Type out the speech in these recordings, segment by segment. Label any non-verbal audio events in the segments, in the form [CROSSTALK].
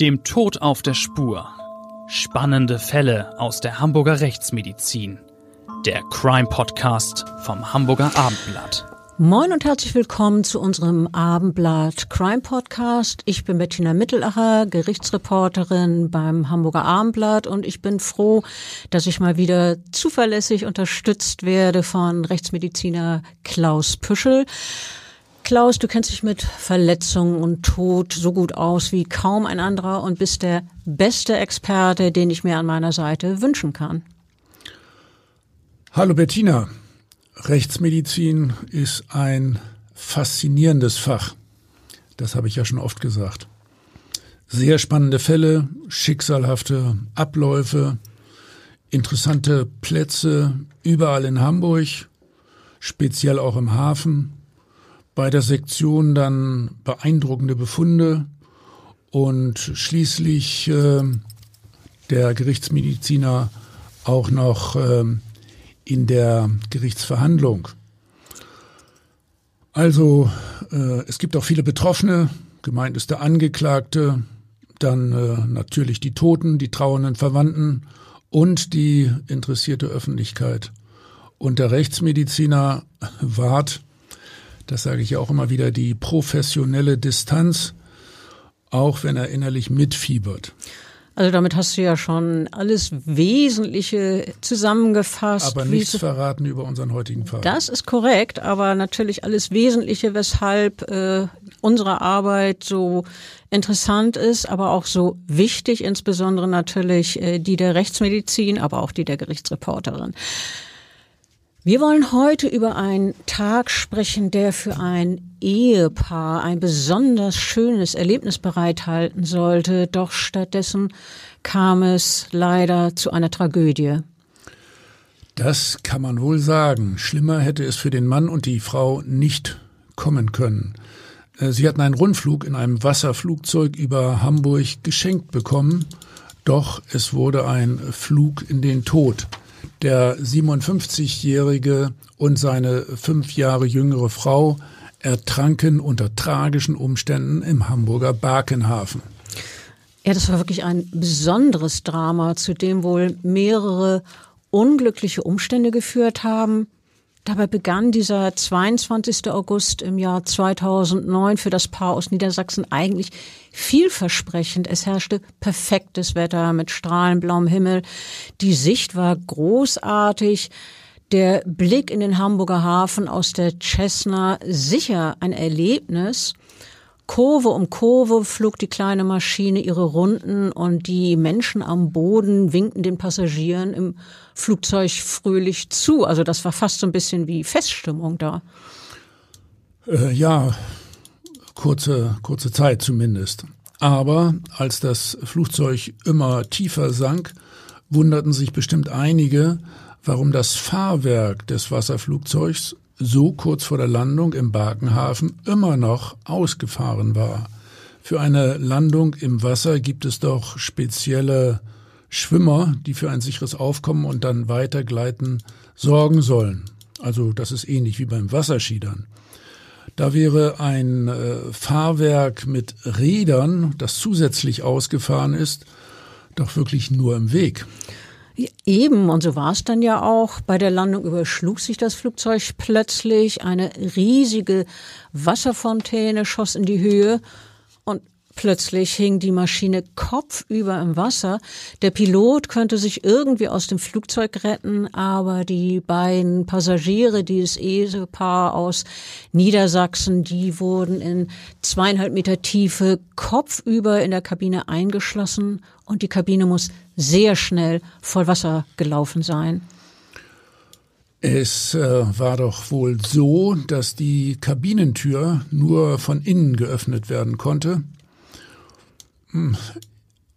Dem Tod auf der Spur. Spannende Fälle aus der Hamburger Rechtsmedizin. Der Crime Podcast vom Hamburger Abendblatt. Moin und herzlich willkommen zu unserem Abendblatt Crime Podcast. Ich bin Bettina Mittelacher, Gerichtsreporterin beim Hamburger Abendblatt und ich bin froh, dass ich mal wieder zuverlässig unterstützt werde von Rechtsmediziner Klaus Püschel. Klaus, du kennst dich mit Verletzungen und Tod so gut aus wie kaum ein anderer und bist der beste Experte, den ich mir an meiner Seite wünschen kann. Hallo Bettina. Rechtsmedizin ist ein faszinierendes Fach. Das habe ich ja schon oft gesagt. Sehr spannende Fälle, schicksalhafte Abläufe, interessante Plätze überall in Hamburg, speziell auch im Hafen. Bei der Sektion dann beeindruckende Befunde und schließlich äh, der Gerichtsmediziner auch noch äh, in der Gerichtsverhandlung. Also äh, es gibt auch viele Betroffene, gemeint ist der Angeklagte, dann äh, natürlich die Toten, die trauernden Verwandten und die interessierte Öffentlichkeit. Und der Rechtsmediziner wahrt, das sage ich ja auch immer wieder, die professionelle Distanz, auch wenn er innerlich mitfiebert. Also damit hast du ja schon alles Wesentliche zusammengefasst. Aber nichts verraten über unseren heutigen Fall. Das ist korrekt, aber natürlich alles Wesentliche, weshalb äh, unsere Arbeit so interessant ist, aber auch so wichtig, insbesondere natürlich äh, die der Rechtsmedizin, aber auch die der Gerichtsreporterin. Wir wollen heute über einen Tag sprechen, der für ein Ehepaar ein besonders schönes Erlebnis bereithalten sollte, doch stattdessen kam es leider zu einer Tragödie. Das kann man wohl sagen. Schlimmer hätte es für den Mann und die Frau nicht kommen können. Äh, sie hatten einen Rundflug in einem Wasserflugzeug über Hamburg geschenkt bekommen, doch es wurde ein Flug in den Tod. Der 57-Jährige und seine fünf Jahre jüngere Frau ertranken unter tragischen Umständen im Hamburger Barkenhafen. Ja, das war wirklich ein besonderes Drama, zu dem wohl mehrere unglückliche Umstände geführt haben. Dabei begann dieser 22. August im Jahr 2009 für das Paar aus Niedersachsen eigentlich vielversprechend. Es herrschte perfektes Wetter mit strahlend blauem Himmel. Die Sicht war großartig. Der Blick in den Hamburger Hafen aus der Cessna sicher ein Erlebnis. Kurve um Kurve flog die kleine Maschine ihre Runden und die Menschen am Boden winkten den Passagieren im Flugzeug fröhlich zu. Also das war fast so ein bisschen wie Feststimmung da. Äh, ja, kurze, kurze Zeit zumindest. Aber als das Flugzeug immer tiefer sank, wunderten sich bestimmt einige, warum das Fahrwerk des Wasserflugzeugs so kurz vor der Landung im Barkenhafen immer noch ausgefahren war. Für eine Landung im Wasser gibt es doch spezielle Schwimmer, die für ein sicheres Aufkommen und dann weitergleiten sorgen sollen. Also das ist ähnlich wie beim Wasserskiedern. Da wäre ein äh, Fahrwerk mit Rädern, das zusätzlich ausgefahren ist, doch wirklich nur im Weg. Eben, und so war es dann ja auch. Bei der Landung überschlug sich das Flugzeug plötzlich. Eine riesige Wasserfontäne schoss in die Höhe und plötzlich hing die Maschine kopfüber im Wasser. Der Pilot könnte sich irgendwie aus dem Flugzeug retten, aber die beiden Passagiere, dieses Ehepaar aus Niedersachsen, die wurden in zweieinhalb Meter Tiefe kopfüber in der Kabine eingeschlossen und die Kabine muss sehr schnell voll Wasser gelaufen sein. Es äh, war doch wohl so, dass die Kabinentür nur von innen geöffnet werden konnte. Hm.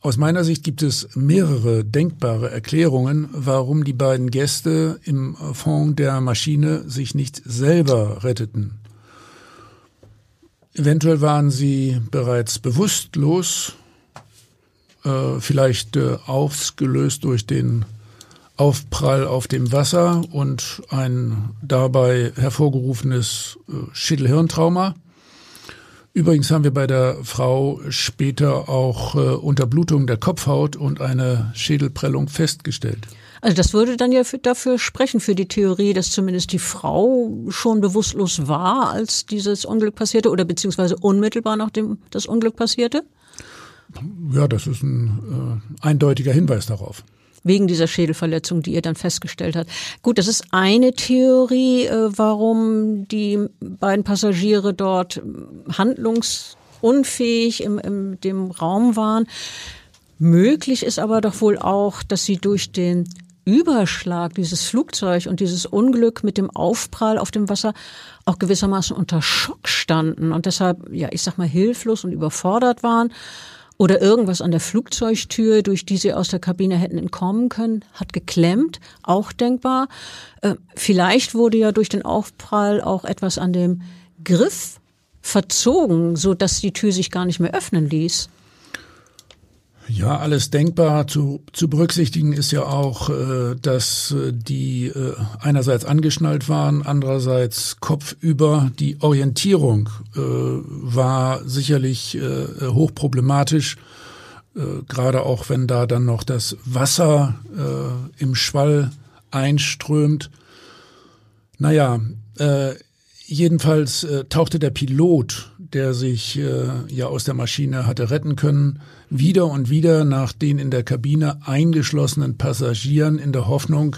Aus meiner Sicht gibt es mehrere denkbare Erklärungen, warum die beiden Gäste im Fond der Maschine sich nicht selber retteten. Eventuell waren sie bereits bewusstlos äh, vielleicht äh, ausgelöst durch den Aufprall auf dem Wasser und ein dabei hervorgerufenes äh, Schädelhirntrauma. Übrigens haben wir bei der Frau später auch äh, Unterblutung der Kopfhaut und eine Schädelprellung festgestellt. Also das würde dann ja für, dafür sprechen, für die Theorie, dass zumindest die Frau schon bewusstlos war, als dieses Unglück passierte oder beziehungsweise unmittelbar nachdem das Unglück passierte? Ja, das ist ein äh, eindeutiger Hinweis darauf wegen dieser Schädelverletzung, die ihr dann festgestellt hat. Gut, das ist eine Theorie, äh, warum die beiden Passagiere dort handlungsunfähig im, im dem Raum waren. Möglich ist aber doch wohl auch, dass sie durch den Überschlag dieses Flugzeug und dieses Unglück mit dem Aufprall auf dem Wasser auch gewissermaßen unter Schock standen und deshalb, ja, ich sag mal, hilflos und überfordert waren oder irgendwas an der Flugzeugtür, durch die sie aus der Kabine hätten entkommen können, hat geklemmt, auch denkbar. Äh, vielleicht wurde ja durch den Aufprall auch etwas an dem Griff verzogen, so dass die Tür sich gar nicht mehr öffnen ließ. Ja, alles denkbar. Zu, zu berücksichtigen ist ja auch, äh, dass äh, die äh, einerseits angeschnallt waren, andererseits kopfüber. Die Orientierung äh, war sicherlich äh, hochproblematisch, gerade auch wenn da dann noch das Wasser im Schwall einströmt. Naja, jedenfalls tauchte der Pilot, der sich äh, ja aus der Maschine hatte retten können, wieder und wieder nach den in der Kabine eingeschlossenen Passagieren in der Hoffnung,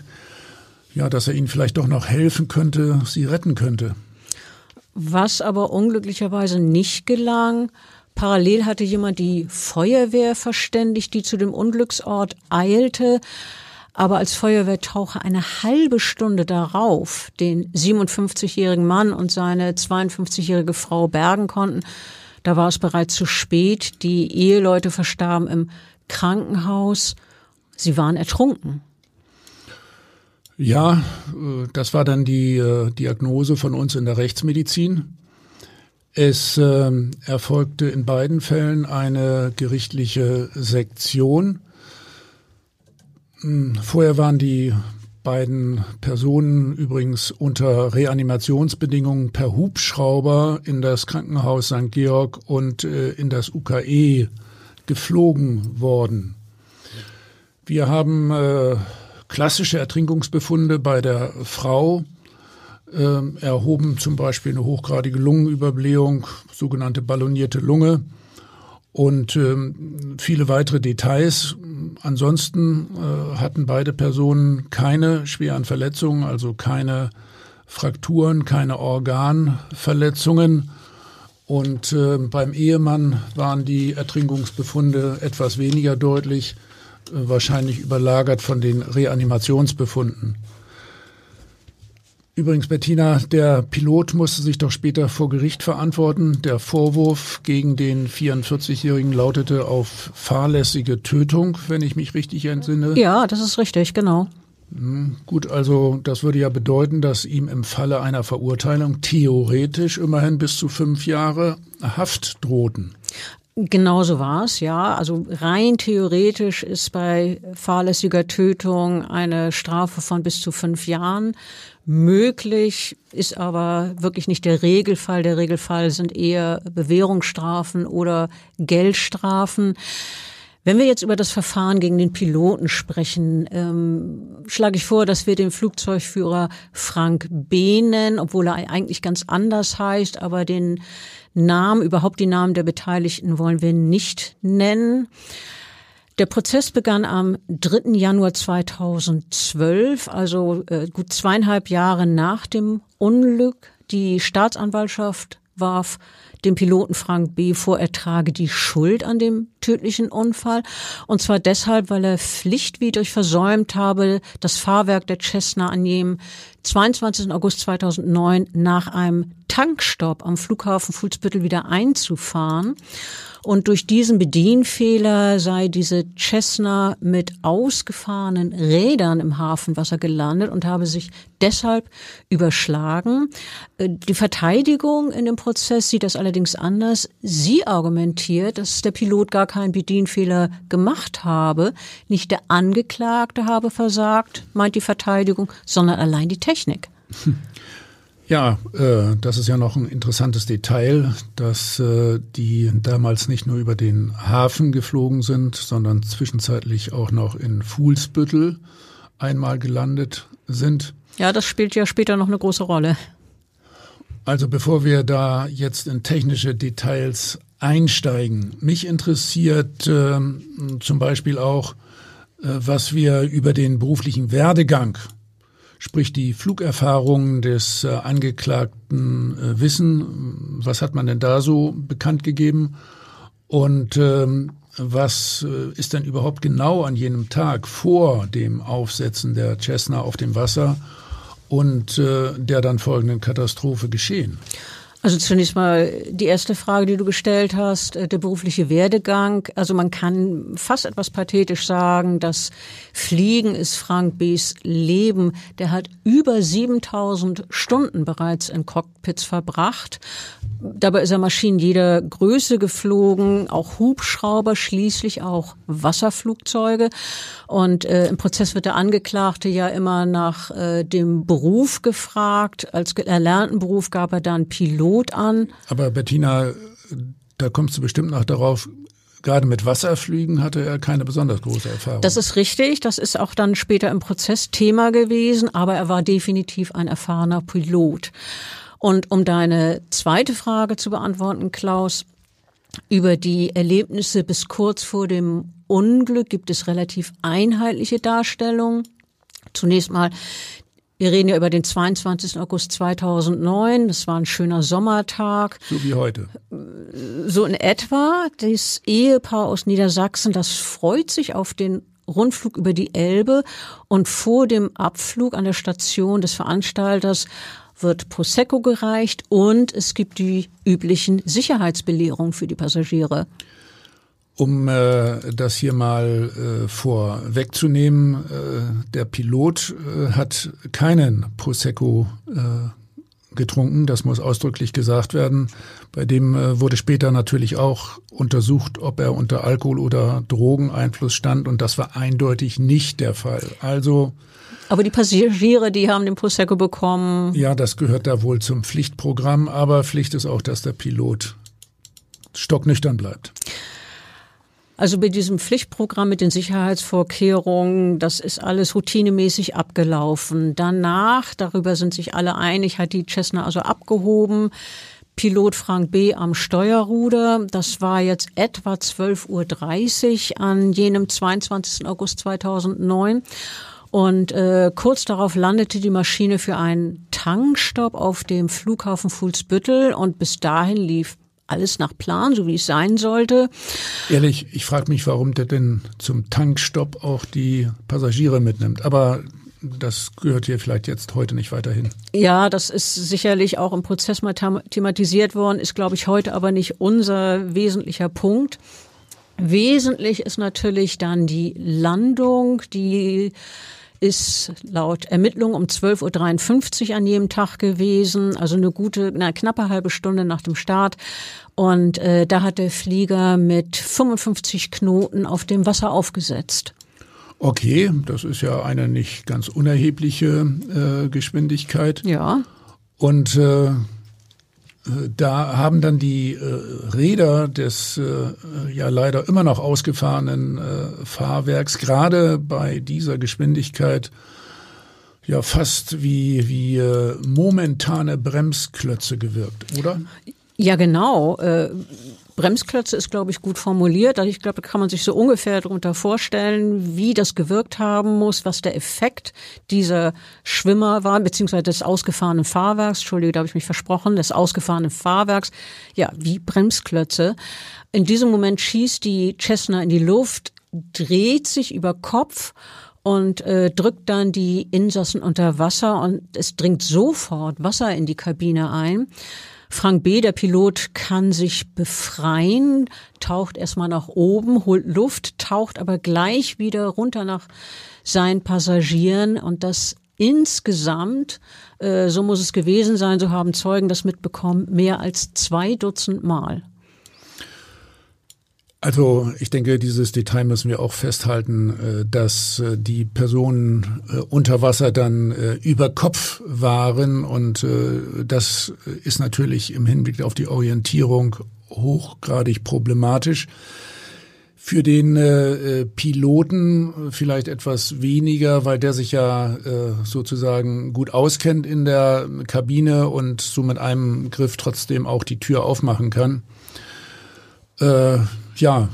ja, dass er ihnen vielleicht doch noch helfen könnte, sie retten könnte. Was aber unglücklicherweise nicht gelang, Parallel hatte jemand die Feuerwehr verständigt, die zu dem Unglücksort eilte, aber als Feuerwehrtaucher eine halbe Stunde darauf den 57-jährigen Mann und seine 52-jährige Frau bergen konnten, da war es bereits zu spät. Die Eheleute verstarben im Krankenhaus. Sie waren ertrunken. Ja, äh, das war dann die äh, Diagnose von uns in der Rechtsmedizin. Es äh, erfolgte in beiden Fällen eine gerichtliche Sektion. Hm, vorher waren die beiden Personen übrigens unter Reanimationsbedingungen per Hubschrauber in das Krankenhaus St. Georg und äh, in das UKE geflogen worden. Wir haben äh, klassische Ertrinkungsbefunde bei der Frau äh, erhoben, zum Beispiel eine hochgradige Lungenüberblähung, sogenannte ballonierte Lunge und ähm, viele weitere Details. Ansonsten äh, hatten beide Personen keine schweren Verletzungen, also keine Frakturen, keine Organverletzungen. Und äh, beim Ehemann waren die Ertrinkungsbefunde etwas weniger deutlich, äh, wahrscheinlich überlagert von den Reanimationsbefunden. Übrigens, Bettina, der Pilot musste sich doch später vor Gericht verantworten. Der Vorwurf gegen den 44-Jährigen lautete auf fahrlässige Tötung, wenn ich mich richtig entsinne. Ja, das ist richtig, genau. Hm, gut, also das würde ja bedeuten, dass ihm im Falle einer Verurteilung theoretisch immerhin bis zu fünf Jahre Haft drohten. Genauso war es, ja. Also rein theoretisch ist bei fahrlässiger Tötung eine Strafe von bis zu fünf Jahren möglich, ist aber wirklich nicht der Regelfall. Der Regelfall sind eher Bewährungsstrafen oder Geldstrafen. Wenn wir jetzt über das Verfahren gegen den Piloten sprechen, ähm, schlage ich vor, dass wir den Flugzeugführer Frank B. nennen, obwohl er eigentlich ganz anders heißt, aber den Namen, überhaupt die Namen der Beteiligten wollen wir nicht nennen. Der Prozess begann am 3. Januar 2012, also äh, gut zweieinhalb Jahre nach dem Unglück. Die Staatsanwaltschaft warf dem Piloten Frank B. vor, er trage die Schuld an dem tödlichen Unfall. Und zwar deshalb, weil er pflichtwidrig versäumt habe, das Fahrwerk der Cessna an jenem 22. August 2009 nach einem Tankstopp am Flughafen Fuhlsbüttel wieder einzufahren. Und durch diesen Bedienfehler sei diese Cessna mit ausgefahrenen Rädern im Hafenwasser gelandet und habe sich deshalb überschlagen. Äh, die Verteidigung in dem Prozess sieht das allerdings anders. Sie argumentiert, dass der Pilot gar keinen Bedienfehler gemacht habe. Nicht der Angeklagte habe versagt, meint die Verteidigung, sondern allein die Technik. [LAUGHS] Ja, äh, das ist ja noch ein interessantes Detail, dass äh, die damals nicht nur über den Hafen geflogen sind, sondern zwischenzeitlich auch noch in Fuhlsbüttel einmal gelandet sind. Ja, das spielt ja später noch eine große Rolle. Also bevor wir da jetzt in technische Details einsteigen, mich interessiert äh, zum Beispiel auch, äh, was wir über den beruflichen Werdegang sprich die Flugerfahrungen des äh, Angeklagten äh, wissen. Was hat man denn da so bekannt gegeben? Und ähm, was äh, ist denn überhaupt genau an jenem Tag vor dem Aufsetzen der Cessna auf dem Wasser und äh, der dann folgenden Katastrophe geschehen? Also zunächst mal die erste Frage, die du gestellt hast, äh, der berufliche Werdegang. Also man kann fast etwas pathetisch sagen, dass Fliegen ist Frank B.'s Leben. Der hat über 7000 Stunden bereits in Cockpits verbracht. Dabei ist er Maschinen jeder Größe geflogen, auch Hubschrauber, schließlich auch Wasserflugzeuge. Und äh, im Prozess wird der Angeklagte ja immer nach äh, dem Beruf gefragt. Als erlernten Beruf gab er dann Pilot an. Aber Bettina, da kommst du bestimmt noch darauf, gerade mit Wasserflügen hatte er keine besonders große Erfahrung. Das ist richtig. Das ist auch dann später im Prozess Thema gewesen. Aber er war definitiv ein erfahrener Pilot. Und um deine zweite Frage zu beantworten, Klaus, über die Erlebnisse bis kurz vor dem Unglück gibt es relativ einheitliche Darstellungen. Zunächst mal, wir reden ja über den 22. August 2009. Das war ein schöner Sommertag. So wie heute. So in etwa. Das Ehepaar aus Niedersachsen, das freut sich auf den Rundflug über die Elbe und vor dem Abflug an der Station des Veranstalters wird Prosecco gereicht und es gibt die üblichen Sicherheitsbelehrungen für die Passagiere. Um äh, das hier mal äh, vorwegzunehmen, äh, der Pilot äh, hat keinen Prosecco äh, getrunken, das muss ausdrücklich gesagt werden. Bei dem äh, wurde später natürlich auch untersucht, ob er unter Alkohol- oder Drogeneinfluss stand und das war eindeutig nicht der Fall. Also aber die Passagiere, die haben den Prosecco bekommen. Ja, das gehört da wohl zum Pflichtprogramm, aber Pflicht ist auch, dass der Pilot stocknüchtern bleibt. Also bei diesem Pflichtprogramm mit den Sicherheitsvorkehrungen, das ist alles routinemäßig abgelaufen. Danach, darüber sind sich alle einig, hat die Cessna also abgehoben. Pilot Frank B. am Steuerruder. Das war jetzt etwa 12.30 Uhr an jenem 22. August 2009. Und äh, kurz darauf landete die Maschine für einen Tankstopp auf dem Flughafen Fuhlsbüttel und bis dahin lief alles nach Plan, so wie es sein sollte. Ehrlich, ich frage mich, warum der denn zum Tankstopp auch die Passagiere mitnimmt. Aber das gehört hier vielleicht jetzt heute nicht weiterhin. Ja, das ist sicherlich auch im Prozess mal thematisiert worden, ist, glaube ich, heute aber nicht unser wesentlicher Punkt. Wesentlich ist natürlich dann die Landung, die ist laut Ermittlung um 12.53 Uhr an jedem Tag gewesen, also eine gute, eine knappe halbe Stunde nach dem Start. Und äh, da hat der Flieger mit 55 Knoten auf dem Wasser aufgesetzt. Okay, das ist ja eine nicht ganz unerhebliche äh, Geschwindigkeit. Ja. Und äh, da haben dann die äh, Räder des äh, ja leider immer noch ausgefahrenen äh, Fahrwerks gerade bei dieser Geschwindigkeit ja fast wie wie äh, momentane Bremsklötze gewirkt, oder? Ja, genau. Bremsklötze ist, glaube ich, gut formuliert. Also ich glaube, da kann man sich so ungefähr darunter vorstellen, wie das gewirkt haben muss, was der Effekt dieser Schwimmer war, beziehungsweise des ausgefahrenen Fahrwerks. Entschuldige, da habe ich mich versprochen, des ausgefahrenen Fahrwerks. Ja, wie Bremsklötze. In diesem Moment schießt die Cessna in die Luft, dreht sich über Kopf und äh, drückt dann die Insassen unter Wasser und es dringt sofort Wasser in die Kabine ein. Frank B., der Pilot, kann sich befreien, taucht erstmal nach oben, holt Luft, taucht aber gleich wieder runter nach seinen Passagieren und das insgesamt, äh, so muss es gewesen sein, so haben Zeugen das mitbekommen, mehr als zwei Dutzend Mal. Also ich denke, dieses Detail müssen wir auch festhalten, äh, dass äh, die Personen äh, unter Wasser dann über Kopf waren und das ist natürlich im Hinblick auf die Orientierung hochgradig problematisch. Für den Piloten vielleicht etwas weniger, weil der sich ja sozusagen gut auskennt in der Kabine und so mit einem Griff trotzdem auch die Tür aufmachen kann. Ja,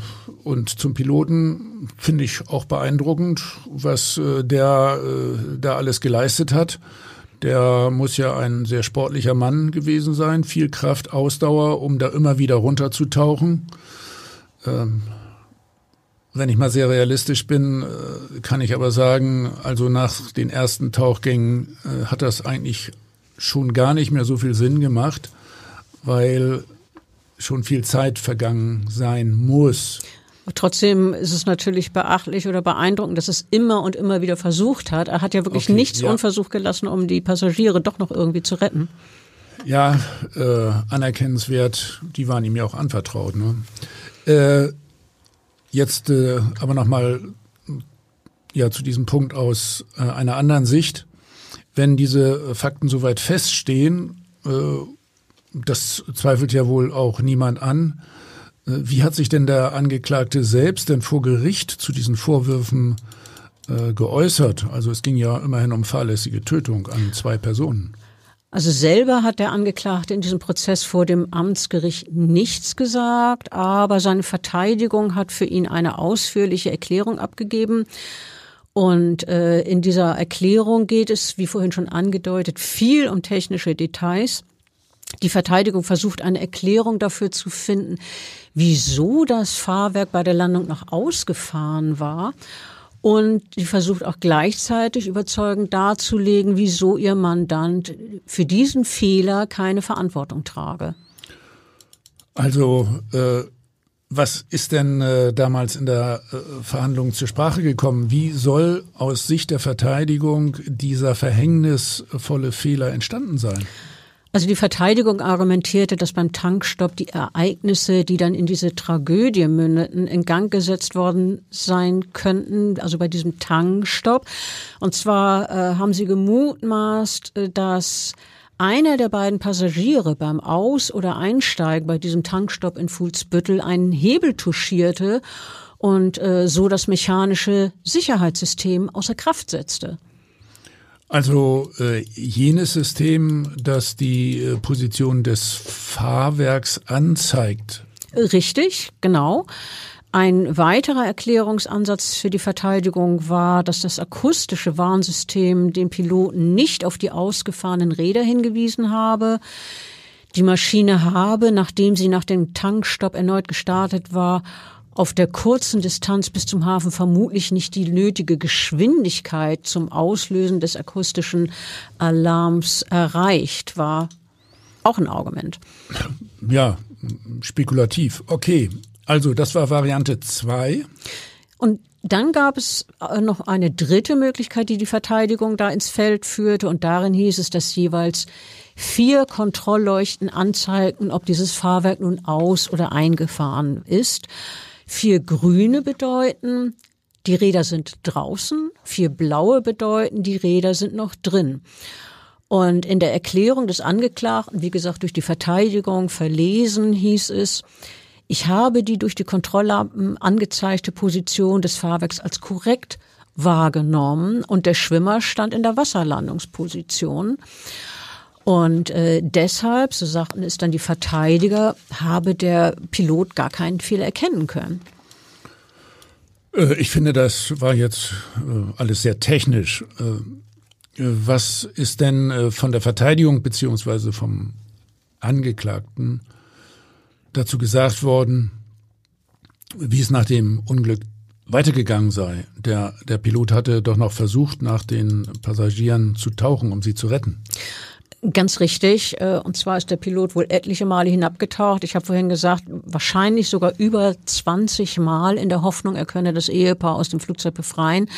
und zum Piloten finde ich auch beeindruckend, was äh, der äh, da alles geleistet hat. Der muss ja ein sehr sportlicher Mann gewesen sein, viel Kraft, Ausdauer, um da immer wieder runterzutauchen. Ähm, wenn ich mal sehr realistisch bin, äh, kann ich aber sagen, also nach den ersten Tauchgängen äh, hat das eigentlich schon gar nicht mehr so viel Sinn gemacht, weil schon viel Zeit vergangen sein muss. Trotzdem ist es natürlich beachtlich oder beeindruckend, dass es immer und immer wieder versucht hat. Er hat ja wirklich okay, nichts ja. unversucht gelassen, um die Passagiere doch noch irgendwie zu retten. Ja, äh, anerkennenswert. Die waren ihm ja auch anvertraut. Ne? Äh, Jetzt äh, aber nochmal ja, zu diesem Punkt aus äh, einer anderen Sicht. Wenn diese Fakten soweit feststehen, äh, das zweifelt ja wohl auch niemand an, äh, wie hat sich denn der Angeklagte selbst denn vor Gericht zu diesen Vorwürfen äh, geäußert? Also es ging ja immerhin um fahrlässige Tötung an zwei Personen. Also selber hat der Angeklagte in diesem Prozess vor dem Amtsgericht nichts gesagt, aber seine Verteidigung hat für ihn eine ausführliche Erklärung abgegeben. Und äh, in dieser Erklärung geht es, wie vorhin schon angedeutet, viel um technische Details. Die Verteidigung versucht eine Erklärung dafür zu finden, wieso das Fahrwerk bei der Landung noch ausgefahren war und die versucht auch gleichzeitig überzeugend darzulegen, wieso ihr Mandant für diesen Fehler keine Verantwortung trage. Also äh, was ist denn äh, damals in der äh, Verhandlung zur Sprache gekommen? Wie soll aus Sicht der Verteidigung dieser verhängnisvolle Fehler entstanden sein? Also die Verteidigung argumentierte, dass beim Tankstopp die Ereignisse, die dann in diese Tragödie mündeten, in Gang gesetzt worden sein könnten, also bei diesem Tankstopp. Und zwar äh, haben sie gemutmaßt, äh, dass einer der beiden Passagiere beim Aus- oder Einsteigen bei diesem Tankstopp in Fuhlsbüttel einen Hebel touchierte und äh, so das mechanische Sicherheitssystem außer Kraft setzte. Also äh, jenes System, das die äh, Position des Fahrwerks anzeigt. Richtig, genau. Ein weiterer Erklärungsansatz für die Verteidigung war, dass das akustische Warnsystem den Piloten nicht auf die ausgefahrenen Räder hingewiesen habe. Die Maschine habe, nachdem sie nach dem Tankstopp erneut gestartet war, auf der kurzen Distanz bis zum Hafen vermutlich nicht die nötige Geschwindigkeit zum Auslösen des akustischen Alarms erreicht, war auch ein Argument. [LAUGHS] Ja, spekulativ. Okay, also das war Variante 2. Und dann gab es äh, noch eine dritte Möglichkeit, die die Verteidigung da ins Feld führte. Und darin hieß es, dass jeweils vier Kontrollleuchten anzeigten, ob dieses Fahrwerk nun aus- oder eingefahren ist. Vier grüne bedeuten, die Räder sind draußen. Vier blaue bedeuten, die Räder sind noch drin. Und in der Erklärung des Angeklagten, wie gesagt, durch die Verteidigung verlesen, hieß es, ich habe die durch die Kontrolllampen angezeigte Position des Fahrwerks als korrekt wahrgenommen und der Schwimmer stand in der Wasserlandungsposition. Und äh, deshalb, so sagten es dann die Verteidiger, habe der Pilot gar keinen Fehler erkennen können. Äh, ich finde, das war jetzt äh, alles sehr technisch. Äh, was ist denn von der Verteidigung beziehungsweise vom Angeklagten dazu gesagt worden, wie es nach dem Unglück weitergegangen sei? Der, der Pilot hatte doch noch versucht, nach den Passagieren zu tauchen, um sie zu retten. Ganz richtig. Äh, und zwar ist der Pilot wohl etliche Male hinabgetaucht. Ich habe vorhin gesagt, wahrscheinlich sogar über 20 Mal in der Hoffnung, er könne das Ehepaar aus dem Flugzeug befreien.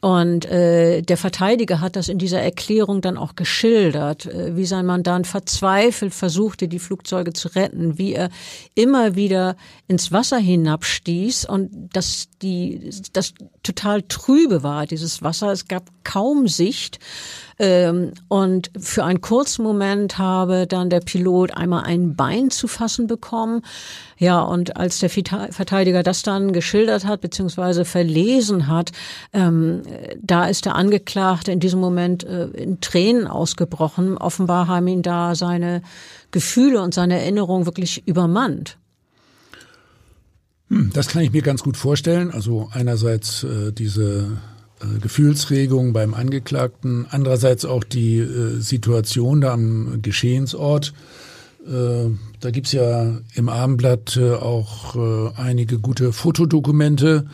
Und äh, der Verteidiger hat das in dieser Erklärung dann auch geschildert, äh, wie sein Mandant verzweifelt versuchte, die Flugzeuge zu retten, wie er immer wieder ins Wasser hinabstieß und dass die das total trübe war, dieses Wasser. Es gab kaum Sicht. Ähm, und für einen kurzen Moment habe dann der Pilot einmal ein Bein zu fassen bekommen. Ja, und als der Verteidiger das dann geschildert hat, beziehungsweise verlesen hat, ähm, da ist der Angeklagte in diesem Moment äh, in Tränen ausgebrochen. Offenbar haben ihn da seine Gefühle und seine Erinnerungen wirklich übermannt. Hm, das kann ich mir ganz gut vorstellen. Also einerseits äh, diese Gefühlsregung beim Angeklagten, andererseits auch die äh, Situation da am Geschehensort. Äh, da gibt's ja im Abendblatt äh, auch äh, einige gute Fotodokumente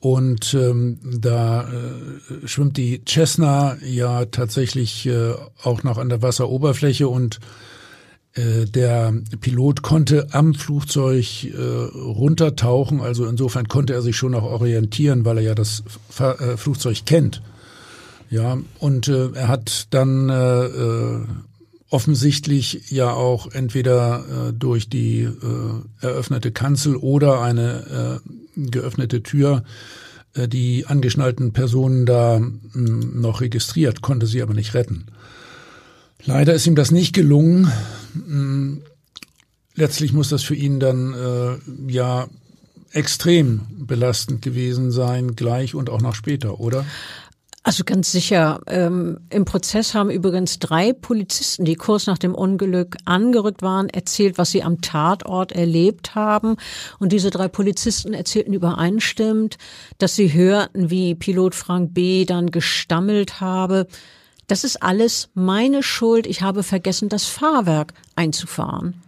und ähm, da äh, schwimmt die Cessna ja tatsächlich äh, auch noch an der Wasseroberfläche und äh, der Pilot konnte am Flugzeug äh, runtertauchen, also insofern konnte er sich schon auch orientieren, weil er ja das Fahr äh, Flugzeug kennt. Ja, und äh, er hat dann äh, äh, offensichtlich ja auch entweder äh, durch die äh, eröffnete Kanzel oder eine äh, geöffnete Tür äh, die angeschnallten Personen da mh, hm, noch registriert, konnte sie aber nicht retten. Leider ist ihm das nicht gelungen. Mm, letztlich muss das für ihn dann äh, ja extrem belastend gewesen sein, gleich und auch noch später, oder? Also ganz sicher. Ähm, Im Prozess haben übrigens drei Polizisten, die kurz nach dem Unglück angerückt waren, erzählt, was sie am Tatort erlebt haben. Und diese drei Polizisten erzählten übereinstimmend, dass sie hörten, wie Pilot Frank B. dann gestammelt habe, das ist alles meine Schuld. Ich habe vergessen, das Fahrwerk einzufahren.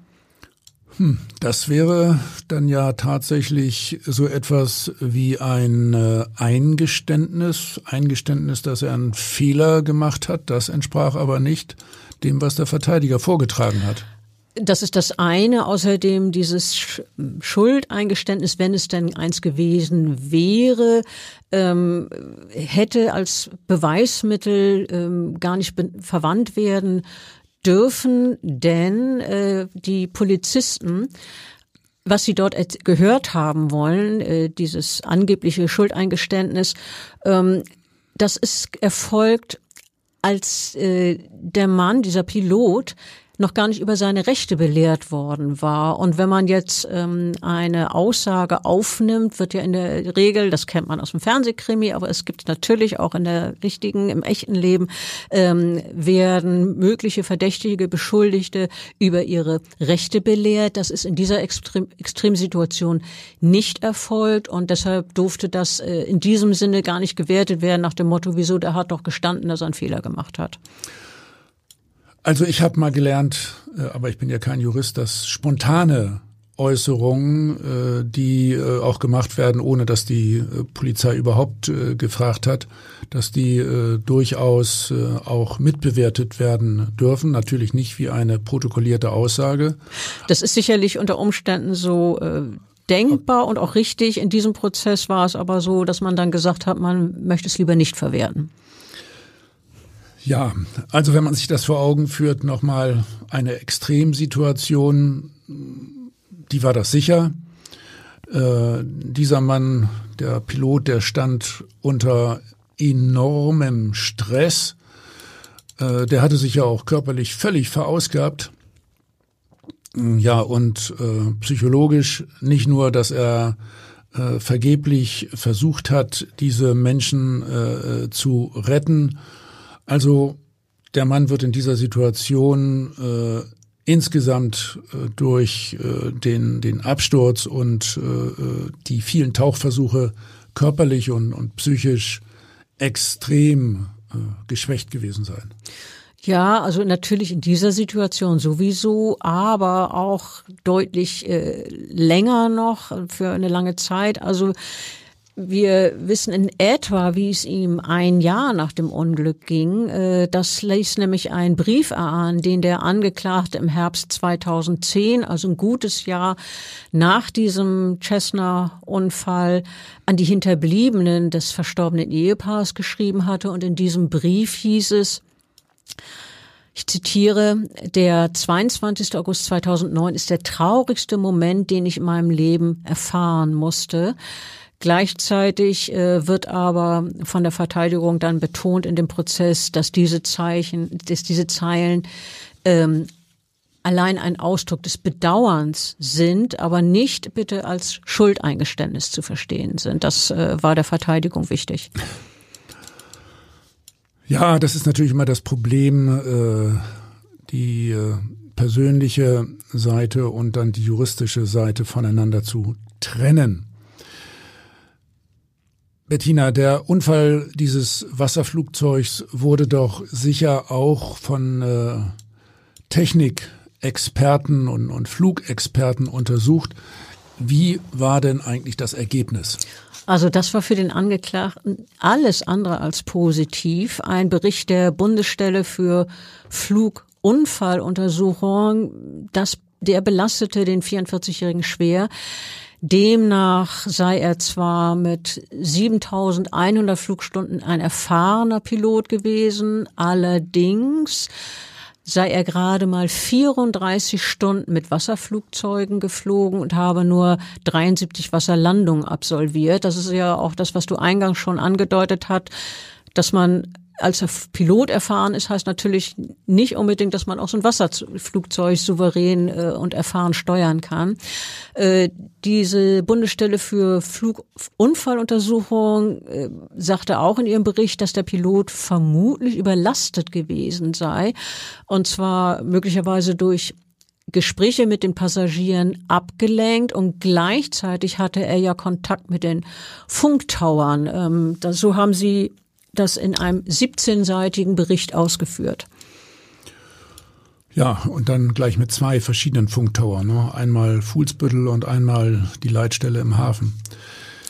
Hm, das wäre dann ja tatsächlich so etwas wie ein äh, Eingeständnis, Eingeständnis, dass er einen Fehler gemacht hat. Das entsprach aber nicht dem, was der Verteidiger vorgetragen hat. Das ist das eine. Außerdem dieses Schuldeingeständnis, wenn es denn eins gewesen wäre, ähm, hätte als Beweismittel ähm, gar nicht verwandt werden dürfen, denn äh, die Polizisten was sie dort gehört haben wollen, äh, dieses angebliche Schuldeingeständnis, ähm, das ist erfolgt, als äh, der Mann, dieser Pilot, noch gar nicht über seine Rechte belehrt worden war. Und wenn man jetzt ähm, eine Aussage aufnimmt, wird ja in der Regel, das kennt man aus dem Fernsehkrimi, aber es gibt natürlich auch in der richtigen, im echten Leben, ähm, werden mögliche Verdächtige, Beschuldigte über ihre Rechte belehrt. Das ist in dieser Extrem Extremsituation nicht erfolgt und deshalb durfte das äh, in diesem Sinne gar nicht gewertet werden nach dem Motto, wieso, der hat doch gestanden, dass er einen Fehler gemacht hat. Also ich habe mal gelernt, äh, aber ich bin ja kein Jurist, dass spontane Äußerungen, äh, die äh, auch gemacht werden, ohne dass die Polizei überhaupt gefragt hat, dass die durchaus auch mitbewertet werden dürfen. Natürlich nicht wie eine protokollierte Aussage. Das ist sicherlich unter Umständen so denkbar und auch richtig. In diesem Prozess war es aber so, dass man dann gesagt hat, man möchte es lieber nicht verwerten. Ja, also wenn man sich das vor Augen führt, nochmal eine Extremsituation, die war das sicher. Äh, dieser Mann, der Pilot, der stand unter enormem Stress. Äh, der hatte sich ja auch körperlich völlig verausgabt. Ja, und äh, psychologisch nicht nur, dass er äh, vergeblich versucht hat, diese Menschen äh, zu retten, also der Mann wird in dieser Situation äh, insgesamt äh, durch äh, den, den Absturz und äh, äh, die vielen Tauchversuche körperlich und, und psychisch extrem äh, geschwächt gewesen sein. Ja, also natürlich in dieser Situation sowieso, aber auch deutlich äh, länger noch für eine lange Zeit. Also wir wissen in etwa, wie es ihm ein Jahr nach dem Unglück ging. Äh, das ließ nämlich einen Brief erahnen, den der Angeklagte im Herbst 2010, also ein gutes Jahr nach diesem Cessna-Unfall, an die Hinterbliebenen des verstorbenen Ehepaars geschrieben hatte. Und in diesem Brief hieß es, ich zitiere, der 22. August 2009 ist der traurigste Moment, den ich in meinem Leben erfahren musste. Gleichzeitig äh, wird aber von der Verteidigung dann betont in dem Prozess, dass diese Zeichen, dass diese Zeilen ähm, allein ein Ausdruck des Bedauerns sind, aber nicht bitte als Schuldeingeständnis zu verstehen sind. Das äh, war der Verteidigung wichtig. Ja, das ist natürlich immer das Problem, äh, die äh, persönliche Seite und dann die juristische Seite voneinander zu trennen. Bettina, der Unfall dieses Wasserflugzeugs wurde doch sicher auch von äh, Technikexperten und, und Flugexperten untersucht. Wie war denn eigentlich das Ergebnis? Also das war für den Angeklagten alles andere als positiv. Ein Bericht der Bundesstelle für Flugunfalluntersuchung, das, der belastete den 44-Jährigen schwer. Demnach sei er zwar mit 7100 Flugstunden ein erfahrener Pilot gewesen, allerdings sei er gerade mal 34 Stunden mit Wasserflugzeugen geflogen und habe nur 73 Wasserlandungen absolviert. Das ist ja auch das, was du eingangs schon angedeutet hat, dass man als Pilot erfahren ist, heißt natürlich nicht unbedingt, dass man auch so ein Wasserflugzeug souverän äh, und erfahren steuern kann. Äh, diese Bundesstelle für Flugunfalluntersuchung äh, sagte auch in ihrem Bericht, dass der Pilot vermutlich überlastet gewesen sei. Und zwar möglicherweise durch Gespräche mit den Passagieren abgelenkt und gleichzeitig hatte er ja Kontakt mit den Funktauern. Ähm, das, so haben sie das in einem 17-seitigen Bericht ausgeführt. Ja, und dann gleich mit zwei verschiedenen Funktowern. Ne? Einmal Fuhlsbüttel und einmal die Leitstelle im Hafen.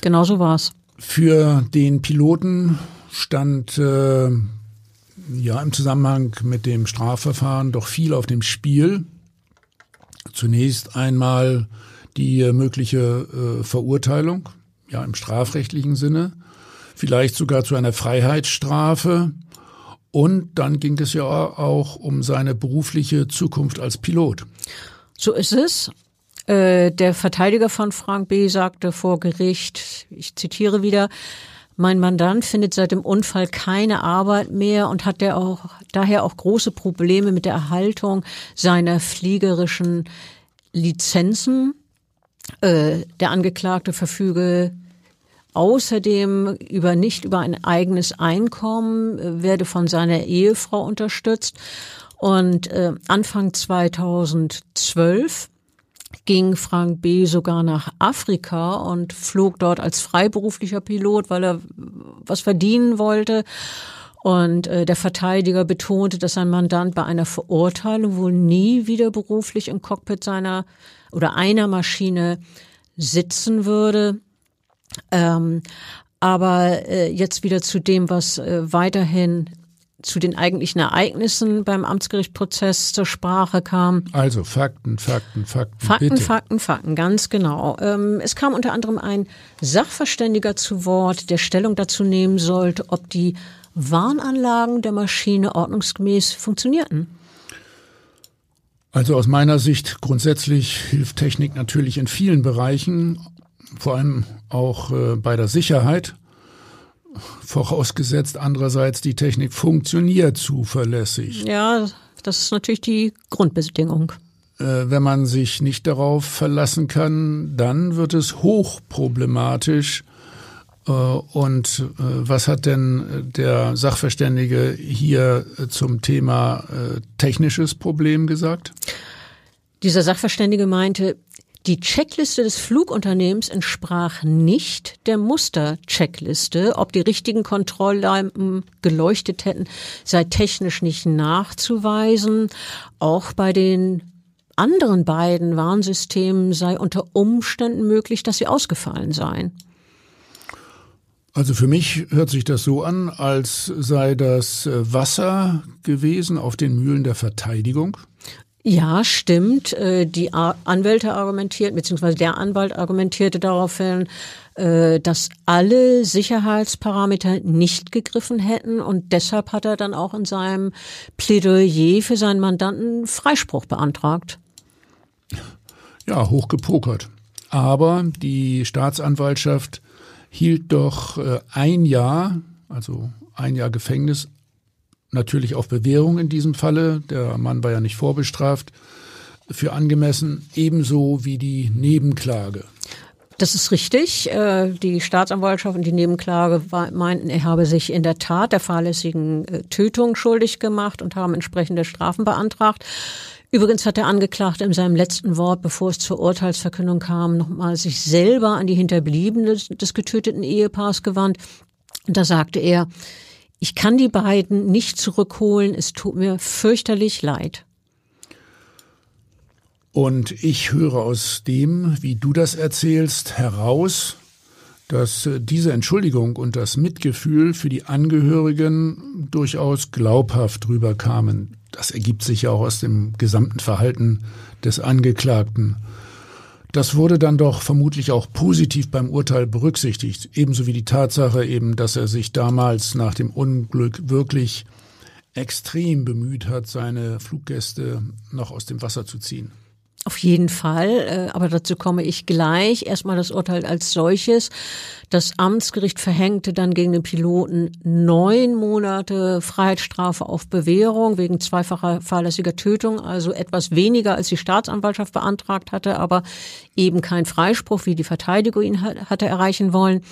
Genau so war's. Für den Piloten stand äh, ja im Zusammenhang mit dem Strafverfahren doch viel auf dem Spiel. Zunächst einmal die äh, mögliche äh, Verurteilung, ja im strafrechtlichen Sinne vielleicht sogar zu einer Freiheitsstrafe. Und dann ging es ja auch um seine berufliche Zukunft als Pilot. So ist es. Äh, der Verteidiger von Frank B. sagte vor Gericht, ich zitiere wieder, mein Mandant findet seit dem Unfall keine Arbeit mehr und hat der auch, daher auch große Probleme mit der Erhaltung seiner fliegerischen Lizenzen. Äh, der Angeklagte verfüge außerdem über nicht über ein eigenes Einkommen, äh, werde von seiner Ehefrau unterstützt. Und äh, Anfang 2012 ging Frank B. sogar nach Afrika und flog dort als freiberuflicher Pilot, weil er was verdienen wollte. Und äh, der Verteidiger betonte, dass sein Mandant bei einer Verurteilung wohl nie wieder beruflich im Cockpit seiner oder einer Maschine sitzen würde. Ähm, aber äh, jetzt wieder zu dem, was äh, weiterhin zu den eigentlichen Ereignissen beim Amtsgerichtprozess zur Sprache kam. Also Fakten, Fakten, Fakten. Fakten, bitte. Fakten, Fakten, ganz genau. Ähm, es kam unter anderem ein Sachverständiger zu Wort, der Stellung dazu nehmen sollte, ob die Warnanlagen der Maschine ordnungsgemäß funktionierten. Also aus meiner Sicht grundsätzlich hilft Technik natürlich in vielen Bereichen, vor allem auch äh, bei der Sicherheit. Vorausgesetzt andererseits, die Technik funktioniert zuverlässig. Ja, das ist natürlich die Grundbedingung. Äh, wenn man sich nicht darauf verlassen kann, dann wird es hochproblematisch. Äh, und äh, was hat denn der Sachverständige hier zum Thema äh, technisches Problem gesagt? Dieser Sachverständige meinte, die Checkliste des Flugunternehmens entsprach nicht der Mustercheckliste. Ob die richtigen Kontrolllampen geleuchtet hätten, sei technisch nicht nachzuweisen. Auch bei den anderen beiden Warnsystemen sei unter Umständen möglich, dass sie ausgefallen seien. Also für mich hört sich das so an, als sei das äh, Wasser gewesen auf den Mühlen der Verteidigung. Ja, stimmt. Äh, die Anwälte argumentierten, beziehungsweise der Anwalt argumentierte daraufhin, äh, dass alle Sicherheitsparameter nicht gegriffen hätten und deshalb hat er dann auch in seinem Plädoyer für seinen Mandanten Freispruch beantragt. Ja, hochgepokert. Aber die Staatsanwaltschaft hielt doch äh, ein Jahr, also ein Jahr Gefängnis, natürlich auf Bewährung in diesem Falle. Der Mann war ja nicht vorbestraft für angemessen, ebenso wie die Nebenklage. Das ist richtig. Äh, die Staatsanwaltschaft und die Nebenklage meinten, er habe sich in der Tat der fahrlässigen äh, Tötung schuldig gemacht und haben entsprechende Strafen beantragt. Übrigens hat der Angeklagte in seinem letzten Wort, bevor es zur Urteilsverkündung kam, nochmal sich selber an die Hinterbliebenen des, getöteten Ehepaars gewandt. Und da sagte er, ich kann die beiden nicht zurückholen, es tut mir fürchterlich leid. Und ich höre aus dem, wie du das erzählst, heraus, dass diese Entschuldigung und das Mitgefühl für die Angehörigen durchaus glaubhaft rüberkamen. Das ergibt sich ja auch aus dem gesamten Verhalten des Angeklagten. Das wurde dann doch vermutlich auch positiv beim Urteil berücksichtigt, ebenso wie die Tatsache eben, dass er sich damals nach dem Unglück wirklich extrem bemüht hat, seine Fluggäste noch aus dem Wasser zu ziehen. Auf jeden Fall, äh, aber dazu komme ich gleich. Erstmal das Urteil als solches. Das Amtsgericht verhängte dann gegen den Piloten neun Monate Freiheitsstrafe auf Bewährung wegen zweifacher fahrlässiger Tötung, also etwas weniger als die Staatsanwaltschaft beantragt hatte, aber eben kein Freispruch, wie die Verteidigung ihn hatte erreichen wollen.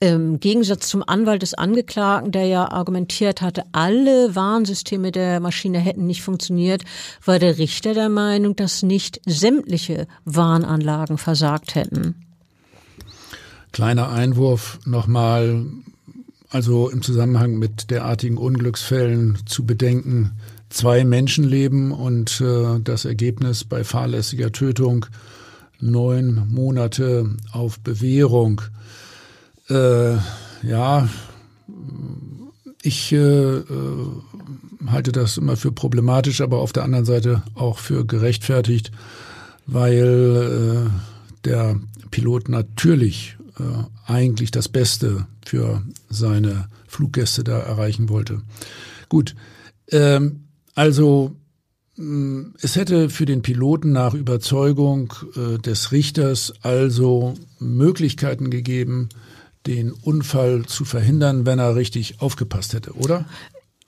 Im Gegensatz zum Anwalt des Angeklagten, der ja argumentiert hatte, alle Warnsysteme der Maschine hätten nicht funktioniert, war der Richter der Meinung, dass nicht sämtliche Warnanlagen versagt hätten. Kleiner Einwurf nochmal, also im Zusammenhang mit derartigen Unglücksfällen zu bedenken, zwei Menschenleben und äh, das Ergebnis bei fahrlässiger Tötung neun Monate auf Bewährung. Äh, ja, ich äh, äh, halte das immer für problematisch, aber auf der anderen Seite auch für gerechtfertigt, weil äh, der Pilot natürlich äh, eigentlich das Beste für seine Fluggäste da erreichen wollte. Gut, ähm, also es hätte für den Piloten nach Überzeugung äh, des Richters also Möglichkeiten gegeben, den Unfall zu verhindern, wenn er richtig aufgepasst hätte, oder?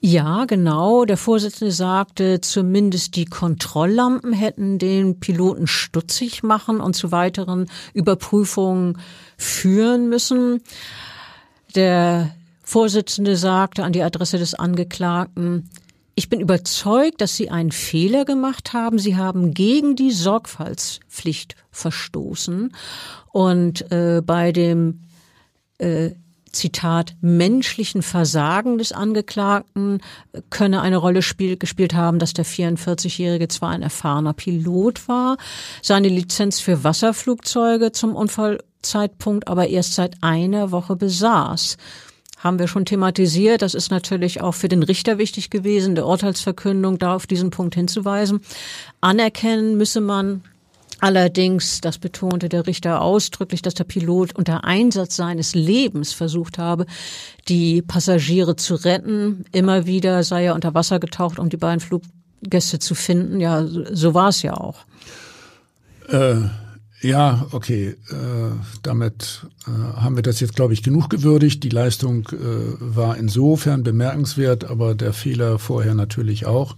Ja, genau. Der Vorsitzende sagte, zumindest die Kontrolllampen hätten den Piloten stutzig machen und zu weiteren Überprüfungen führen müssen. Der Vorsitzende sagte an die Adresse des Angeklagten, ich bin überzeugt, dass Sie einen Fehler gemacht haben. Sie haben gegen die Sorgfaltspflicht verstoßen. Und äh, bei dem äh, Zitat, menschlichen Versagen des Angeklagten könne eine Rolle spiel, gespielt haben, dass der 44-Jährige zwar ein erfahrener Pilot war, seine Lizenz für Wasserflugzeuge zum Unfallzeitpunkt aber erst seit einer Woche besaß. Haben wir schon thematisiert. Das ist natürlich auch für den Richter wichtig gewesen, der Urteilsverkündung da auf diesen Punkt hinzuweisen. Anerkennen müsse man Allerdings, das betonte der Richter ausdrücklich, dass der Pilot unter Einsatz seines Lebens versucht habe, die Passagiere zu retten. Immer wieder sei er unter Wasser getaucht, um die beiden Fluggäste zu finden. Ja, so war es ja auch. Äh, ja, okay. Äh, damit äh, haben wir das jetzt, glaube ich, genug gewürdigt. Die Leistung äh, war insofern bemerkenswert, aber der Fehler vorher natürlich auch.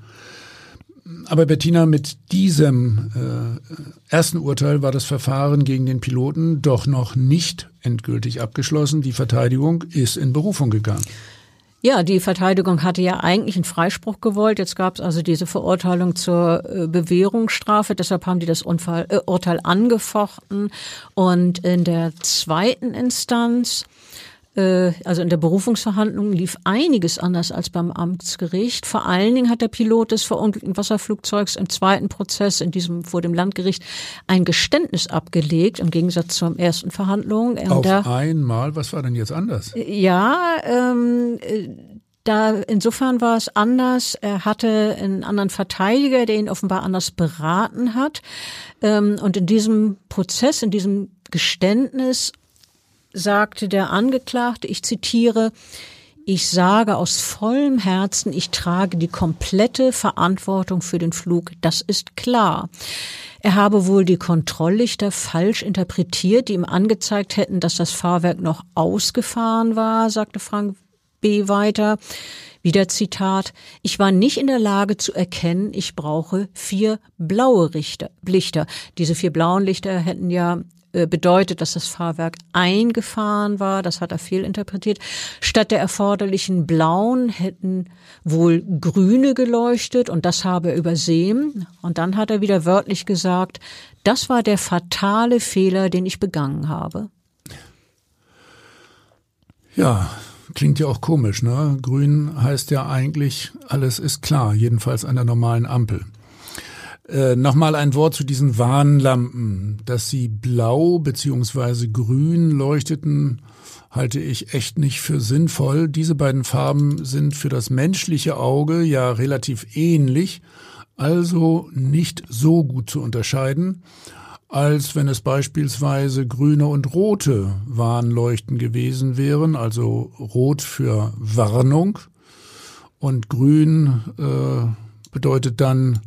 Aber Bettina, mit diesem äh, ersten Urteil war das Verfahren gegen den Piloten doch noch nicht endgültig abgeschlossen. Die Verteidigung ist in Berufung gegangen. Ja, die Verteidigung hatte ja eigentlich einen Freispruch gewollt. Jetzt gab es also diese Verurteilung zur äh, Bewährungsstrafe. Deshalb haben die das Unfall, äh, Urteil angefochten. Und in der zweiten Instanz also in der Berufungsverhandlung lief einiges anders als beim Amtsgericht. Vor allen Dingen hat der Pilot des verunglückten Wasserflugzeugs im zweiten Prozess, in diesem vor dem Landgericht, ein Geständnis abgelegt, im Gegensatz zur ersten Verhandlung. Auf da, einmal? Was war denn jetzt anders? Ja, ähm, da insofern war es anders. Er hatte einen anderen Verteidiger, der ihn offenbar anders beraten hat. Ähm, und in diesem Prozess, in diesem Geständnis sagte der Angeklagte, ich zitiere, ich sage aus vollem Herzen, ich trage die komplette Verantwortung für den Flug. Das ist klar. Er habe wohl die Kontrolllichter falsch interpretiert, die ihm angezeigt hätten, dass das Fahrwerk noch ausgefahren war, sagte Frank B. weiter. Wieder Zitat. Ich war nicht in der Lage zu erkennen, ich brauche vier blaue Lichter. Diese vier blauen Lichter hätten ja bedeutet, dass das Fahrwerk eingefahren war. Das hat er fehlinterpretiert. Statt der erforderlichen blauen hätten wohl grüne geleuchtet und das habe er übersehen. Und dann hat er wieder wörtlich gesagt, das war der fatale Fehler, den ich begangen habe. Ja, klingt ja auch komisch, ne? Grün heißt ja eigentlich, alles ist klar, jedenfalls an der normalen Ampel. Äh, Nochmal ein Wort zu diesen Warnlampen. Dass sie blau beziehungsweise grün leuchteten, halte ich echt nicht für sinnvoll. Diese beiden Farben sind für das menschliche Auge ja relativ ähnlich, also nicht so gut zu unterscheiden, als wenn es beispielsweise grüne und rote Warnleuchten gewesen wären, also rot für Warnung und grün äh, bedeutet dann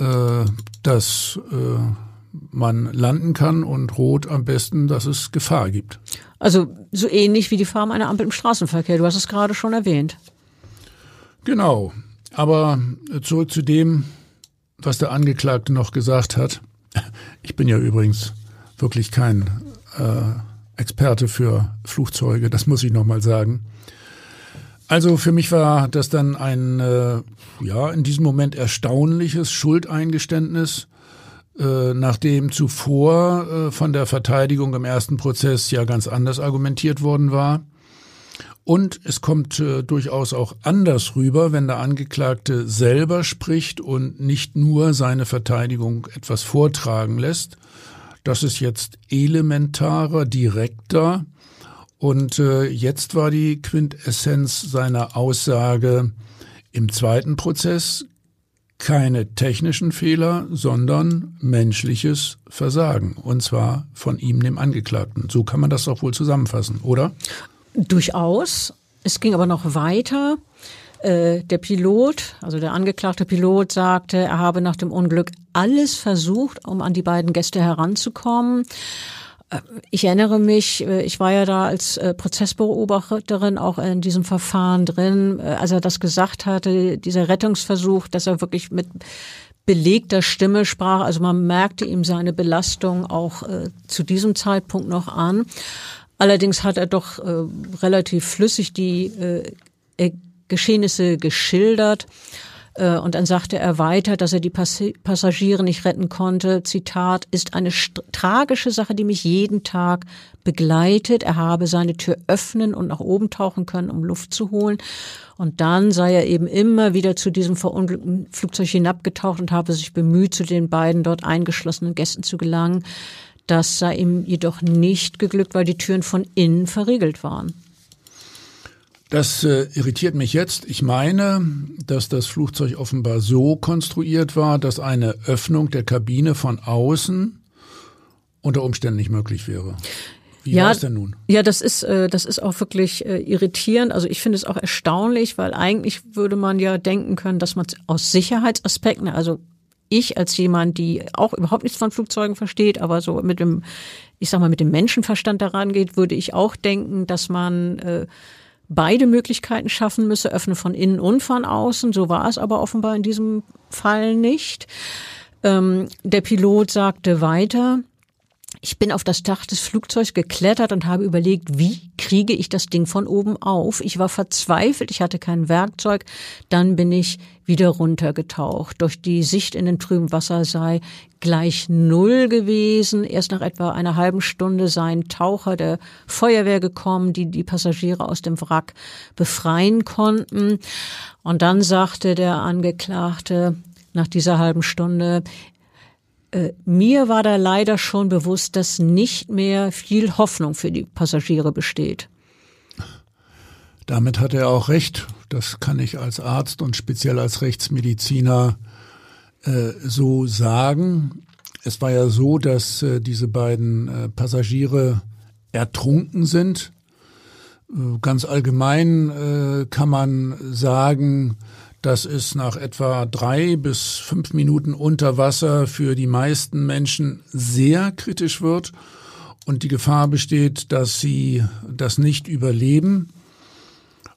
äh, dass äh, man landen kann und rot am besten, dass es Gefahr gibt. Also so ähnlich wie die Farben einer Ampel im Straßenverkehr. Du hast es gerade schon erwähnt. Genau. Aber zurück zu dem, was der Angeklagte noch gesagt hat. Ich bin ja übrigens wirklich kein äh, Experte für Flugzeuge, das muss ich nochmal sagen. Also für mich war das dann ein, äh, ja, in diesem Moment erstaunliches Schuldeingeständnis, äh, nachdem zuvor äh, von der Verteidigung im ersten Prozess ja ganz anders argumentiert worden war. Und es kommt äh, durchaus auch anders rüber, wenn der Angeklagte selber spricht und nicht nur seine Verteidigung etwas vortragen lässt. Das ist jetzt elementarer, direkter und äh, jetzt war die Quintessenz seiner Aussage im zweiten Prozess keine technischen Fehler, sondern menschliches Versagen. Und zwar von ihm, dem Angeklagten. So kann man das doch wohl zusammenfassen, oder? Durchaus. Es ging aber noch weiter. Äh, der Pilot, also der angeklagte Pilot, sagte, er habe nach dem Unglück alles versucht, um an die beiden Gäste heranzukommen. Ich erinnere mich, äh, ich war ja da als äh, Prozessbeobachterin auch in diesem Verfahren drin, äh, als er das gesagt hatte, dieser Rettungsversuch, dass er wirklich mit belegter Stimme sprach. Also man merkte ihm seine Belastung auch zu diesem Zeitpunkt noch an. Allerdings hat er doch relativ flüssig die Geschehnisse geschildert. Äh, und dann sagte er weiter, dass er die Passagiere nicht retten konnte. Zitat, ist eine tragische Sache, die mich jeden Tag begleitet. Er habe seine Tür öffnen und nach oben tauchen können, um Luft zu holen. Und dann sei er eben immer wieder zu diesem verunglückten Flugzeug hinabgetaucht und habe sich bemüht, zu den beiden dort eingeschlossenen Gästen zu gelangen. Das sei ihm jedoch nicht geglückt, weil die Türen von innen verriegelt waren. Das äh, irritiert mich jetzt. Ich meine, dass das Flugzeug offenbar so konstruiert war, dass eine Öffnung der Kabine von außen unter Umständen nicht möglich wäre. Wie ja, war es denn nun? Ja, das ist, äh, das ist auch wirklich äh, irritierend. Also ich finde es auch erstaunlich, weil eigentlich würde man ja denken können, dass man aus Sicherheitsaspekten, also ich als jemand, die auch überhaupt nichts von Flugzeugen versteht, aber so mit dem, ich sag mal, mit dem Menschenverstand daran geht, würde ich auch denken, dass man äh, beide Möglichkeiten schaffen müsse, öffne von innen und von außen. So war es aber offenbar in diesem Fall nicht. Ähm, der Pilot sagte weiter, Ich bin auf das Dach des Flugzeugs geklettert und habe überlegt, wie kriege ich das Ding von oben auf. Ich war verzweifelt, ich hatte kein Werkzeug. Dann bin ich wieder runtergetaucht. Durch die Sicht in den trüben Wasser sei gleich null gewesen. Erst nach etwa einer halben Stunde seien Taucher der Feuerwehr gekommen, die die Passagiere aus dem Wrack befreien konnten. Und dann sagte der Angeklagte nach dieser halben Stunde, äh, mir war da leider schon bewusst, dass nicht mehr viel Hoffnung für die Passagiere besteht. Damit hat er auch recht. Das kann ich als Arzt und speziell als Rechtsmediziner äh, so sagen. Es war ja so, dass äh, diese beiden äh, Passagiere ertrunken sind. Äh, ganz allgemein äh, kann man sagen, dass es nach etwa drei bis fünf Minuten unter Wasser für die meisten Menschen sehr kritisch wird und die Gefahr besteht, dass sie das nicht überleben.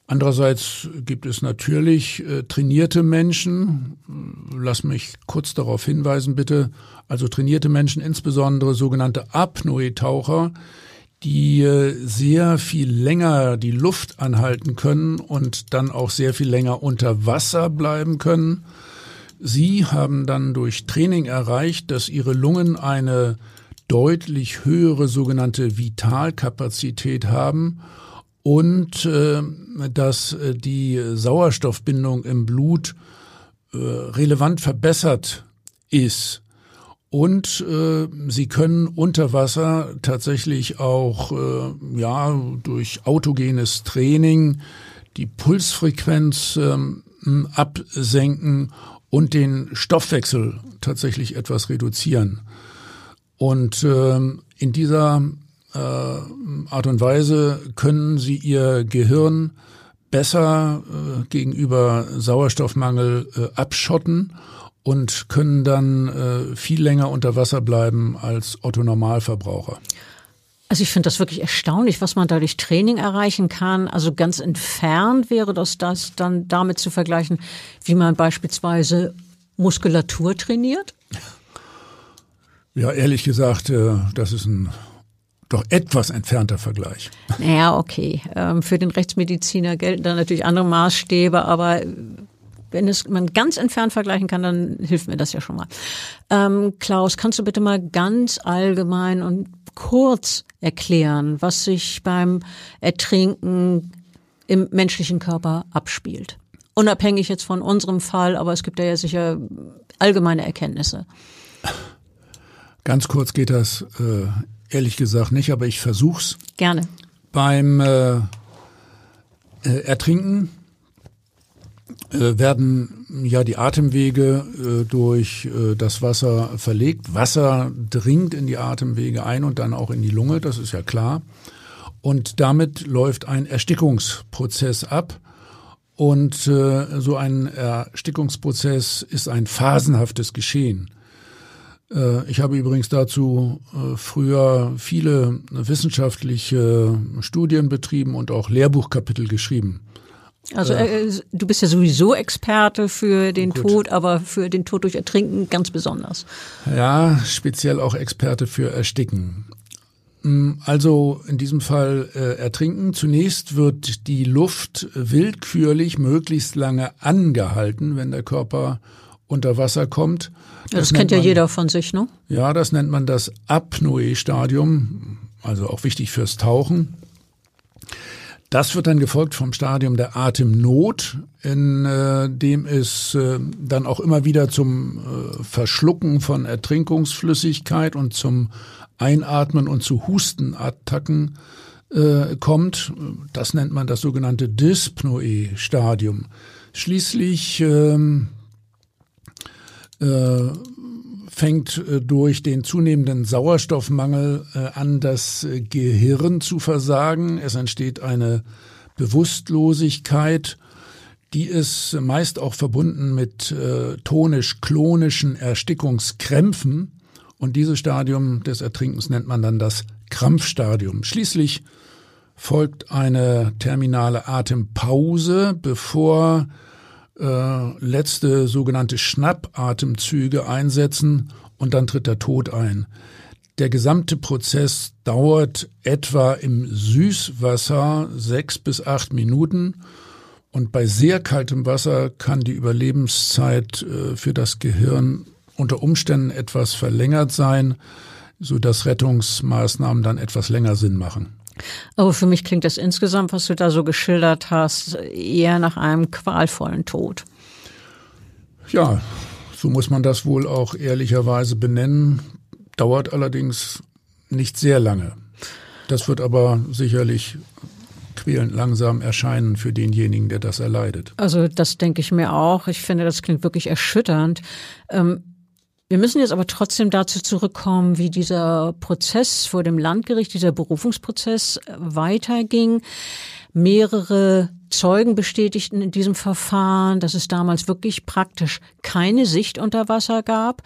Andererseits gibt es natürlich äh, trainierte Menschen. Lass mich kurz darauf hinweisen, bitte. Also trainierte Menschen, insbesondere sogenannte Apnoe-Taucher, die äh, sehr viel länger die Luft anhalten können und dann auch sehr viel länger unter Wasser bleiben können. Sie haben dann durch Training erreicht, dass ihre Lungen eine deutlich höhere sogenannte Vitalkapazität haben und äh, dass äh, die Sauerstoffbindung im Blut äh, relevant verbessert ist. Und äh, sie können unter Wasser tatsächlich auch äh, ja durch autogenes Training die Pulsfrequenz ähm, absenken und den Stoffwechsel tatsächlich etwas reduzieren. Und äh, in dieser äh, Art und Weise können sie ihr Gehirn besser äh, gegenüber Sauerstoffmangel äh, abschotten und können dann äh, viel länger unter Wasser bleiben als Otto Normalverbraucher. Also ich finde das wirklich erstaunlich, was man dadurch Training erreichen kann. Also ganz entfernt wäre das das dann damit zu vergleichen, wie man beispielsweise Muskulatur trainiert? Ja, ehrlich gesagt, äh, das ist ein doch etwas entfernter Vergleich. Naja, okay. Ähm, für den Rechtsmediziner gelten da natürlich andere Maßstäbe, aber wenn es man ganz entfernt vergleichen kann, dann hilft mir das ja schon mal. Ähm, Klaus, kannst du bitte mal ganz allgemein und kurz erklären, was sich beim Ertrinken im menschlichen Körper abspielt? Unabhängig jetzt von unserem Fall, aber es gibt ja sicher allgemeine Erkenntnisse. Ganz kurz geht das äh, ehrlich gesagt nicht, aber ich versuch's. Gerne. Beim äh, äh, Ertrinken werden ja die Atemwege äh, durch äh, das Wasser verlegt. Wasser dringt in die Atemwege ein und dann auch in die Lunge, das ist ja klar. Und damit läuft ein Erstickungsprozess ab. Und äh, so ein Erstickungsprozess ist ein phasenhaftes Geschehen. Äh, ich habe übrigens dazu äh, früher viele wissenschaftliche Studien betrieben und auch Lehrbuchkapitel geschrieben. Also äh, du bist ja sowieso Experte für den Gut. Tod, aber für den Tod durch Ertrinken ganz besonders. Ja, speziell auch Experte für Ersticken. Mm, also in diesem Fall äh, Ertrinken. Zunächst wird die Luft willkürlich möglichst lange angehalten, wenn der Körper unter Wasser kommt. Das, das kennt ja man, jeder von sich, ne? Ja, das nennt man das Apnoe-Stadium, also auch wichtig fürs Tauchen. Das wird dann gefolgt vom Stadium der Atemnot, in äh, dem es äh, dann auch immer wieder zum äh, Verschlucken von Ertrinkungsflüssigkeit und zum Einatmen und zu Hustenattacken äh, kommt. Das nennt man das sogenannte Dyspnoe-Stadium. Schließlich ähm, äh, fängt äh, durch den zunehmenden Sauerstoffmangel äh, an, das äh, Gehirn zu versagen. Es entsteht eine Bewusstlosigkeit, die ist meist auch verbunden mit tonisch-klonischen Erstickungskrämpfen. Und dieses Stadium des Ertrinkens nennt man dann das Krampfstadium. Schließlich folgt eine terminale Atempause, bevor äh, letzte sogenannte Schnappatemzüge einsetzen und dann tritt der Tod ein. Der gesamte Prozess dauert etwa im Süßwasser sechs bis acht Minuten und bei sehr kaltem Wasser kann die Überlebenszeit äh, für das Gehirn unter Umständen etwas verlängert sein, so dass Rettungsmaßnahmen dann etwas länger Sinn machen. Aber für mich klingt das insgesamt, was du da so geschildert hast, eher nach einem qualvollen Tod. Ja, so muss man das wohl auch ehrlicherweise benennen dauert allerdings nicht sehr lange. Das wird aber sicherlich quälend langsam erscheinen für denjenigen, der das erleidet. Also das denke ich mir auch. Ich finde, das klingt wirklich erschütternd. Ähm, wir müssen jetzt aber trotzdem dazu zurückkommen, wie dieser Prozess vor dem Landgericht, dieser Berufungsprozess weiterging. Mehrere Zeugen bestätigten in diesem Verfahren, dass es damals wirklich praktisch keine Sicht unter Wasser gab.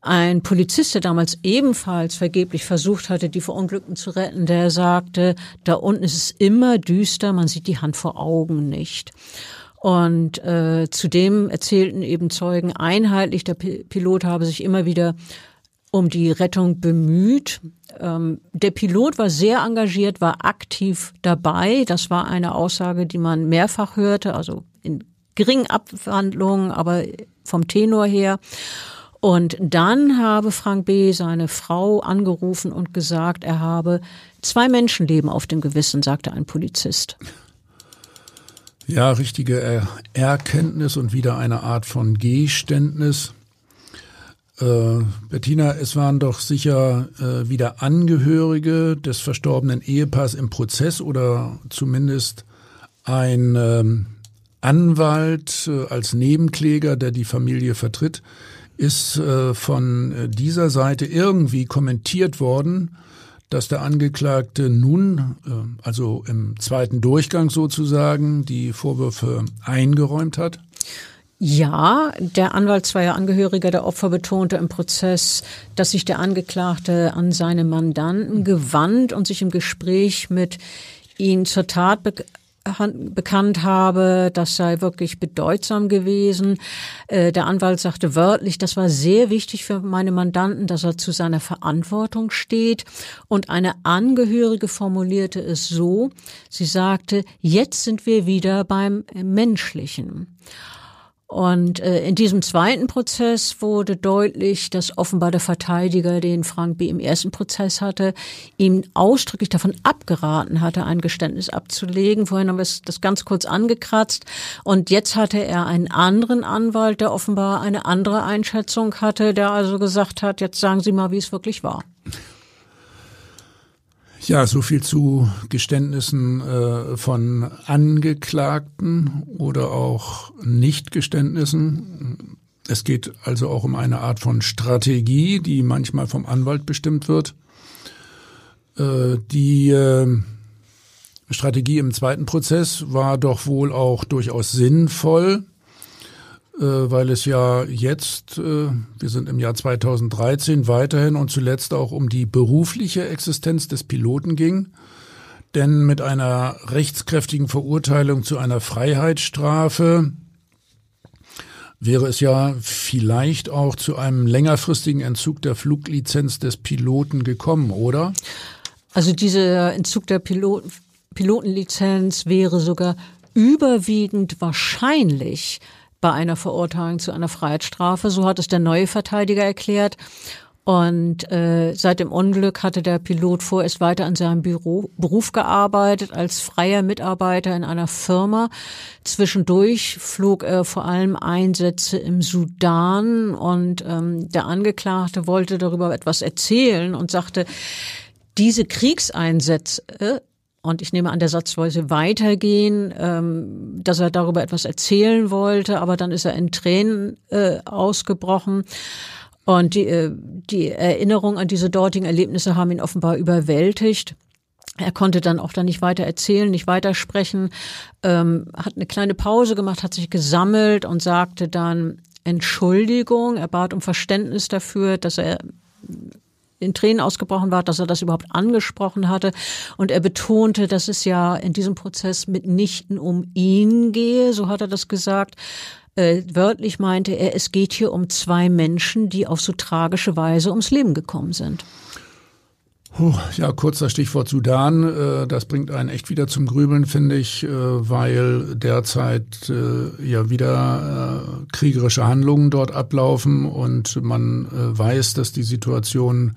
Ein Polizist, der damals ebenfalls vergeblich versucht hatte, die Verunglückten zu retten, der sagte, da unten ist es immer düster, man sieht die Hand vor Augen nicht. Und äh, zudem erzählten eben Zeugen einheitlich, der Pilot habe sich immer wieder um die Rettung bemüht. Ähm, der Pilot war sehr engagiert, war aktiv dabei. Das war eine Aussage, die man mehrfach hörte, also in geringen Abwandlungen, aber vom Tenor her. Und dann habe Frank B. seine Frau angerufen und gesagt, er habe zwei Menschenleben auf dem Gewissen, sagte ein Polizist. Ja, richtige er Erkenntnis und wieder eine Art von Geständnis. Äh, Bettina, es waren doch sicher äh, wieder Angehörige des verstorbenen Ehepaars im Prozess oder zumindest ein ähm, Anwalt äh, als Nebenkläger, der die Familie vertritt ist äh, von äh, dieser Seite irgendwie kommentiert worden, dass der Angeklagte nun, äh, also im zweiten Durchgang sozusagen, die Vorwürfe eingeräumt hat? Ja, der Anwalt zweier Angehöriger der Opfer betonte im Prozess, dass sich der Angeklagte an seine Mandanten gewandt und sich im Gespräch mit ihnen zur Tat bekannt habe, das sei wirklich bedeutsam gewesen. Äh, der Anwalt sagte wörtlich, das war sehr wichtig für meine Mandanten, dass er zu seiner Verantwortung steht. Und eine Angehörige formulierte es so, sie sagte, jetzt sind wir wieder beim Menschlichen. Und äh, in diesem zweiten Prozess wurde deutlich, dass offenbar der Verteidiger, den Frank B. im ersten Prozess hatte, ihm ausdrücklich davon abgeraten hatte, ein Geständnis abzulegen. Vorhin haben wir das ganz kurz angekratzt. Und jetzt hatte er einen anderen Anwalt, der offenbar eine andere Einschätzung hatte, der also gesagt hat, jetzt sagen Sie mal, wie es wirklich war. Ja, so viel zu Geständnissen äh, von Angeklagten oder auch Nichtgeständnissen. Es geht also auch um eine Art von Strategie, die manchmal vom Anwalt bestimmt wird. Äh, die äh, Strategie im zweiten Prozess war doch wohl auch durchaus sinnvoll. Äh, weil es ja jetzt, äh, wir sind im Jahr 2013, weiterhin und zuletzt auch um die berufliche Existenz des Piloten ging. Denn mit einer rechtskräftigen Verurteilung zu einer Freiheitsstrafe wäre es ja vielleicht auch zu einem längerfristigen Entzug der Fluglizenz des Piloten gekommen, oder? Also dieser Entzug der Pilot Pilotenlizenz wäre sogar überwiegend wahrscheinlich bei einer Verurteilung zu einer Freiheitsstrafe. So hat es der neue Verteidiger erklärt. Und äh, seit dem Unglück hatte der Pilot vorerst weiter an seinem Büro, Beruf gearbeitet als freier Mitarbeiter in einer Firma. Zwischendurch flog er vor allem Einsätze im Sudan und ähm, der Angeklagte wollte darüber etwas erzählen und sagte, diese Kriegseinsätze und ich nehme an, der Satz wollte weitergehen, ähm, dass er darüber etwas erzählen wollte, aber dann ist er in Tränen äh, ausgebrochen. Und die, äh, die Erinnerung an diese dortigen Erlebnisse haben ihn offenbar überwältigt. Er konnte dann auch da nicht weiter erzählen, nicht weitersprechen, ähm, hat eine kleine Pause gemacht, hat sich gesammelt und sagte dann Entschuldigung. Er bat um Verständnis dafür, dass er in Tränen ausgebrochen war, dass er das überhaupt angesprochen hatte. Und er betonte, dass es ja in diesem Prozess mitnichten um ihn gehe, so hat er das gesagt. Äh, wörtlich meinte er, es geht hier um zwei Menschen, die auf so tragische Weise ums Leben gekommen sind. Ja, kurzer Stichwort Sudan. Äh, das bringt einen echt wieder zum Grübeln, finde ich, äh, weil derzeit äh, ja wieder kriegerische Handlungen dort ablaufen und man weiß, dass die Situation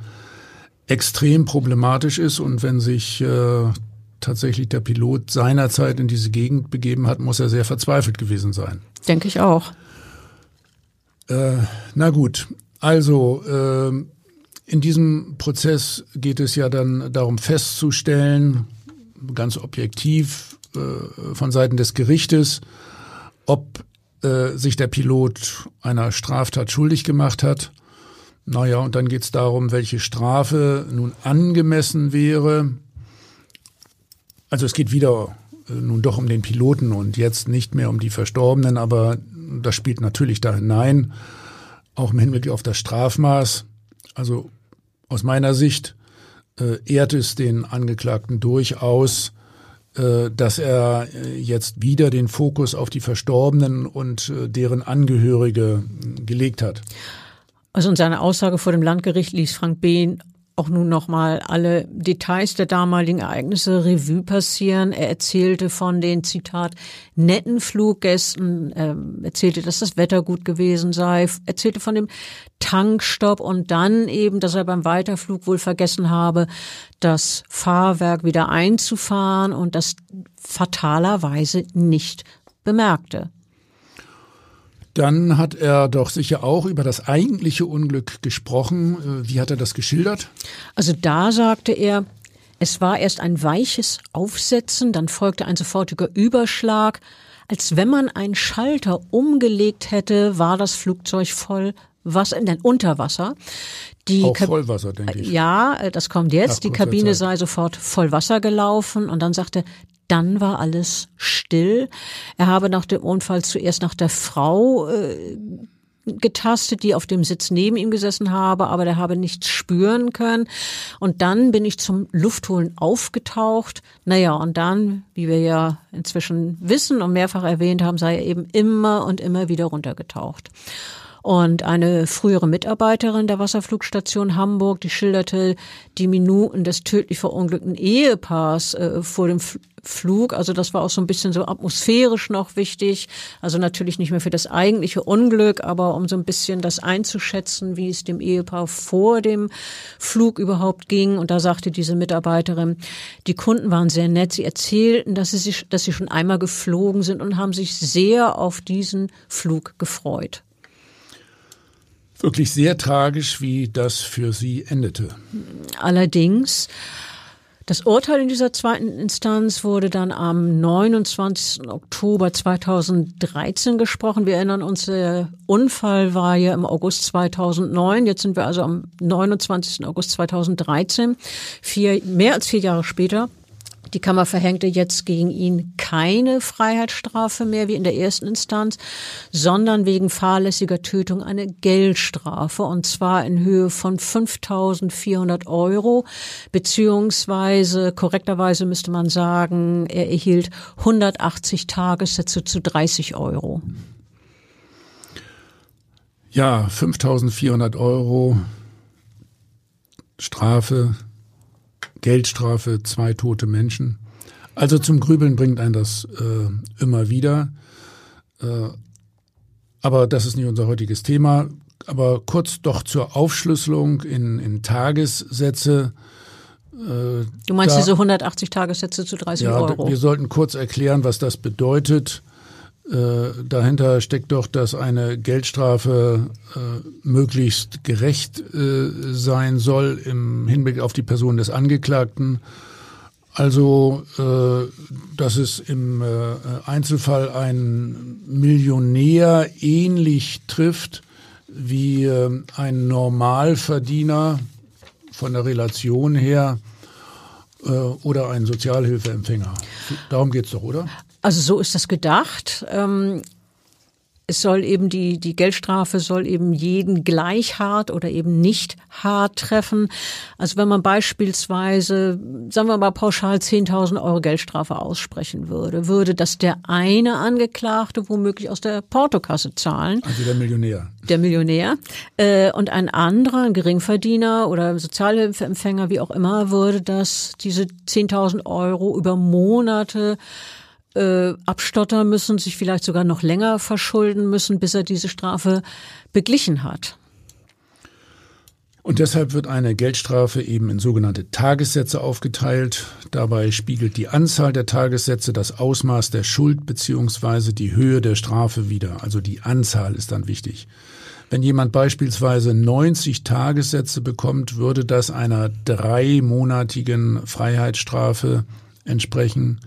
extrem problematisch ist und wenn sich tatsächlich der Pilot seinerzeit in diese Gegend begeben hat, muss er sehr verzweifelt gewesen sein. Denke ich auch. Äh, na gut, also äh, in diesem Prozess geht es ja dann darum festzustellen, ganz objektiv äh, von Seiten des Gerichtes, ob äh, sich der Pilot einer Straftat schuldig gemacht hat. Naja, und dann geht es darum, welche Strafe nun angemessen wäre. Also es geht wieder äh, nun doch um den Piloten und jetzt nicht mehr um die Verstorbenen, aber das spielt natürlich da hinein, auch im Hinblick auf das Strafmaß. Also aus meiner Sicht äh, ehrt es den Angeklagten durchaus, äh, dass er äh, jetzt wieder den Fokus auf die Verstorbenen und äh, deren Angehörige äh, gelegt hat. Also in seiner Aussage vor dem Landgericht ließ Frank Behn auch nun nochmal alle Details der damaligen Ereignisse Revue passieren. Er erzählte von den, Zitat, netten Fluggästen, äh, erzählte, dass das Wetter gut gewesen sei, erzählte von dem Tankstopp und dann eben, dass er beim Weiterflug wohl vergessen habe, das Fahrwerk wieder einzufahren und das fatalerweise nicht bemerkte. Dann hat er doch sicher auch über das eigentliche Unglück gesprochen. Äh, wie hat er das geschildert? Also da sagte er, es war erst ein weiches Aufsetzen, dann folgte ein sofortiger Überschlag. Als wenn man einen Schalter umgelegt hätte, war das Flugzeug voll Wasser, nein, unter Wasser. Die Auch Vollwasser, denke ich. Ja, äh, das kommt jetzt. Ach, die Kabine sei sofort voll Wasser gelaufen und dann sagte, dann war alles still. Er habe nach dem Unfall zuerst nach der Frau äh, getastet, die auf dem Sitz neben ihm gesessen habe, aber der habe nichts spüren können. Und dann bin ich zum Luftholen aufgetaucht. Naja, und dann, wie wir ja inzwischen wissen und mehrfach erwähnt haben, sei er eben immer und immer wieder runtergetaucht. Und eine frühere Mitarbeiterin der Wasserflugstation Hamburg, die schilderte die Minuten des tödlich verunglückten Ehepaars äh, vor dem Flug. Also das war auch so ein bisschen so atmosphärisch noch wichtig. Also natürlich nicht mehr für das eigentliche Unglück, aber um so ein bisschen das einzuschätzen, wie es dem Ehepaar vor dem Flug überhaupt ging. Und da sagte diese Mitarbeiterin, die Kunden waren sehr nett. Sie erzählten, dass sie, sich, dass sie schon einmal geflogen sind und haben sich sehr auf diesen Flug gefreut wirklich sehr tragisch, wie das für sie endete. Allerdings, das Urteil in dieser zweiten Instanz wurde dann am 29. Oktober 2013 gesprochen. Wir erinnern uns, der Unfall war ja im August 2009. Jetzt sind wir also am 29. August 2013, vier, mehr als vier Jahre später. Die Kammer verhängte jetzt gegen ihn keine Freiheitsstrafe mehr wie in der ersten Instanz, sondern wegen fahrlässiger Tötung eine Geldstrafe und zwar in Höhe von 5.400 Euro, beziehungsweise korrekterweise müsste man sagen, er erhielt 180 Tagessätze zu 30 Euro. Ja, 5.400 Euro Strafe Geldstrafe, zwei tote Menschen. Also zum Grübeln bringt einen das äh, immer wieder. Äh, aber das ist nicht unser heutiges Thema. Aber kurz doch zur Aufschlüsselung in, in Tagessätze. Äh, du meinst da, diese 180 Tagessätze zu 30 ja, Euro? Wir sollten kurz erklären, was das bedeutet. Äh, dahinter steckt doch, dass eine Geldstrafe äh, möglichst gerecht äh, sein soll im Hinblick auf die Person des Angeklagten. Also, äh, dass es im äh, Einzelfall einen Millionär ähnlich trifft wie ein Normalverdiener von der Relation her oder ein Sozialhilfeempfänger. Darum geht's doch, oder? Also so ist das gedacht. Ähm es soll eben die, die Geldstrafe soll eben jeden gleich hart oder eben nicht hart treffen. Also wenn man beispielsweise, sagen wir mal pauschal 10.000 Euro Geldstrafe aussprechen würde, würde das der eine Angeklagte womöglich aus der Portokasse zahlen. Also der Millionär. Der Millionär. Äh, und ein anderer, ein Geringverdiener oder Sozialhilfeempfänger, wie auch immer, würde das, diese 10.000 Euro über Monate äh, abstottern müssen, sich vielleicht sogar noch länger verschulden müssen, bis er diese Strafe beglichen hat. Und deshalb wird eine Geldstrafe eben in sogenannte Tagessätze aufgeteilt. Dabei spiegelt die Anzahl der Tagessätze das Ausmaß der Schuld beziehungsweise die Höhe der Strafe wider. Also die Anzahl ist dann wichtig. Wenn jemand beispielsweise 90 Tagessätze bekommt, würde das einer dreimonatigen Freiheitsstrafe entsprechen.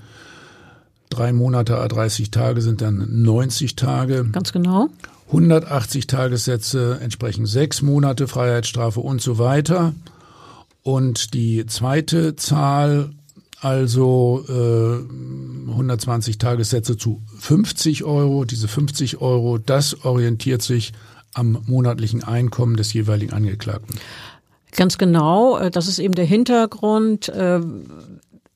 Drei Monate, 30 Tage sind dann 90 Tage. Ganz genau. 180 Tagessätze entsprechen sechs Monate Freiheitsstrafe und so weiter. Und die zweite Zahl, also äh, 120 Tagessätze zu 50 Euro, diese 50 Euro, das orientiert sich am monatlichen Einkommen des jeweiligen Angeklagten. Ganz genau, äh, das ist eben der Hintergrund.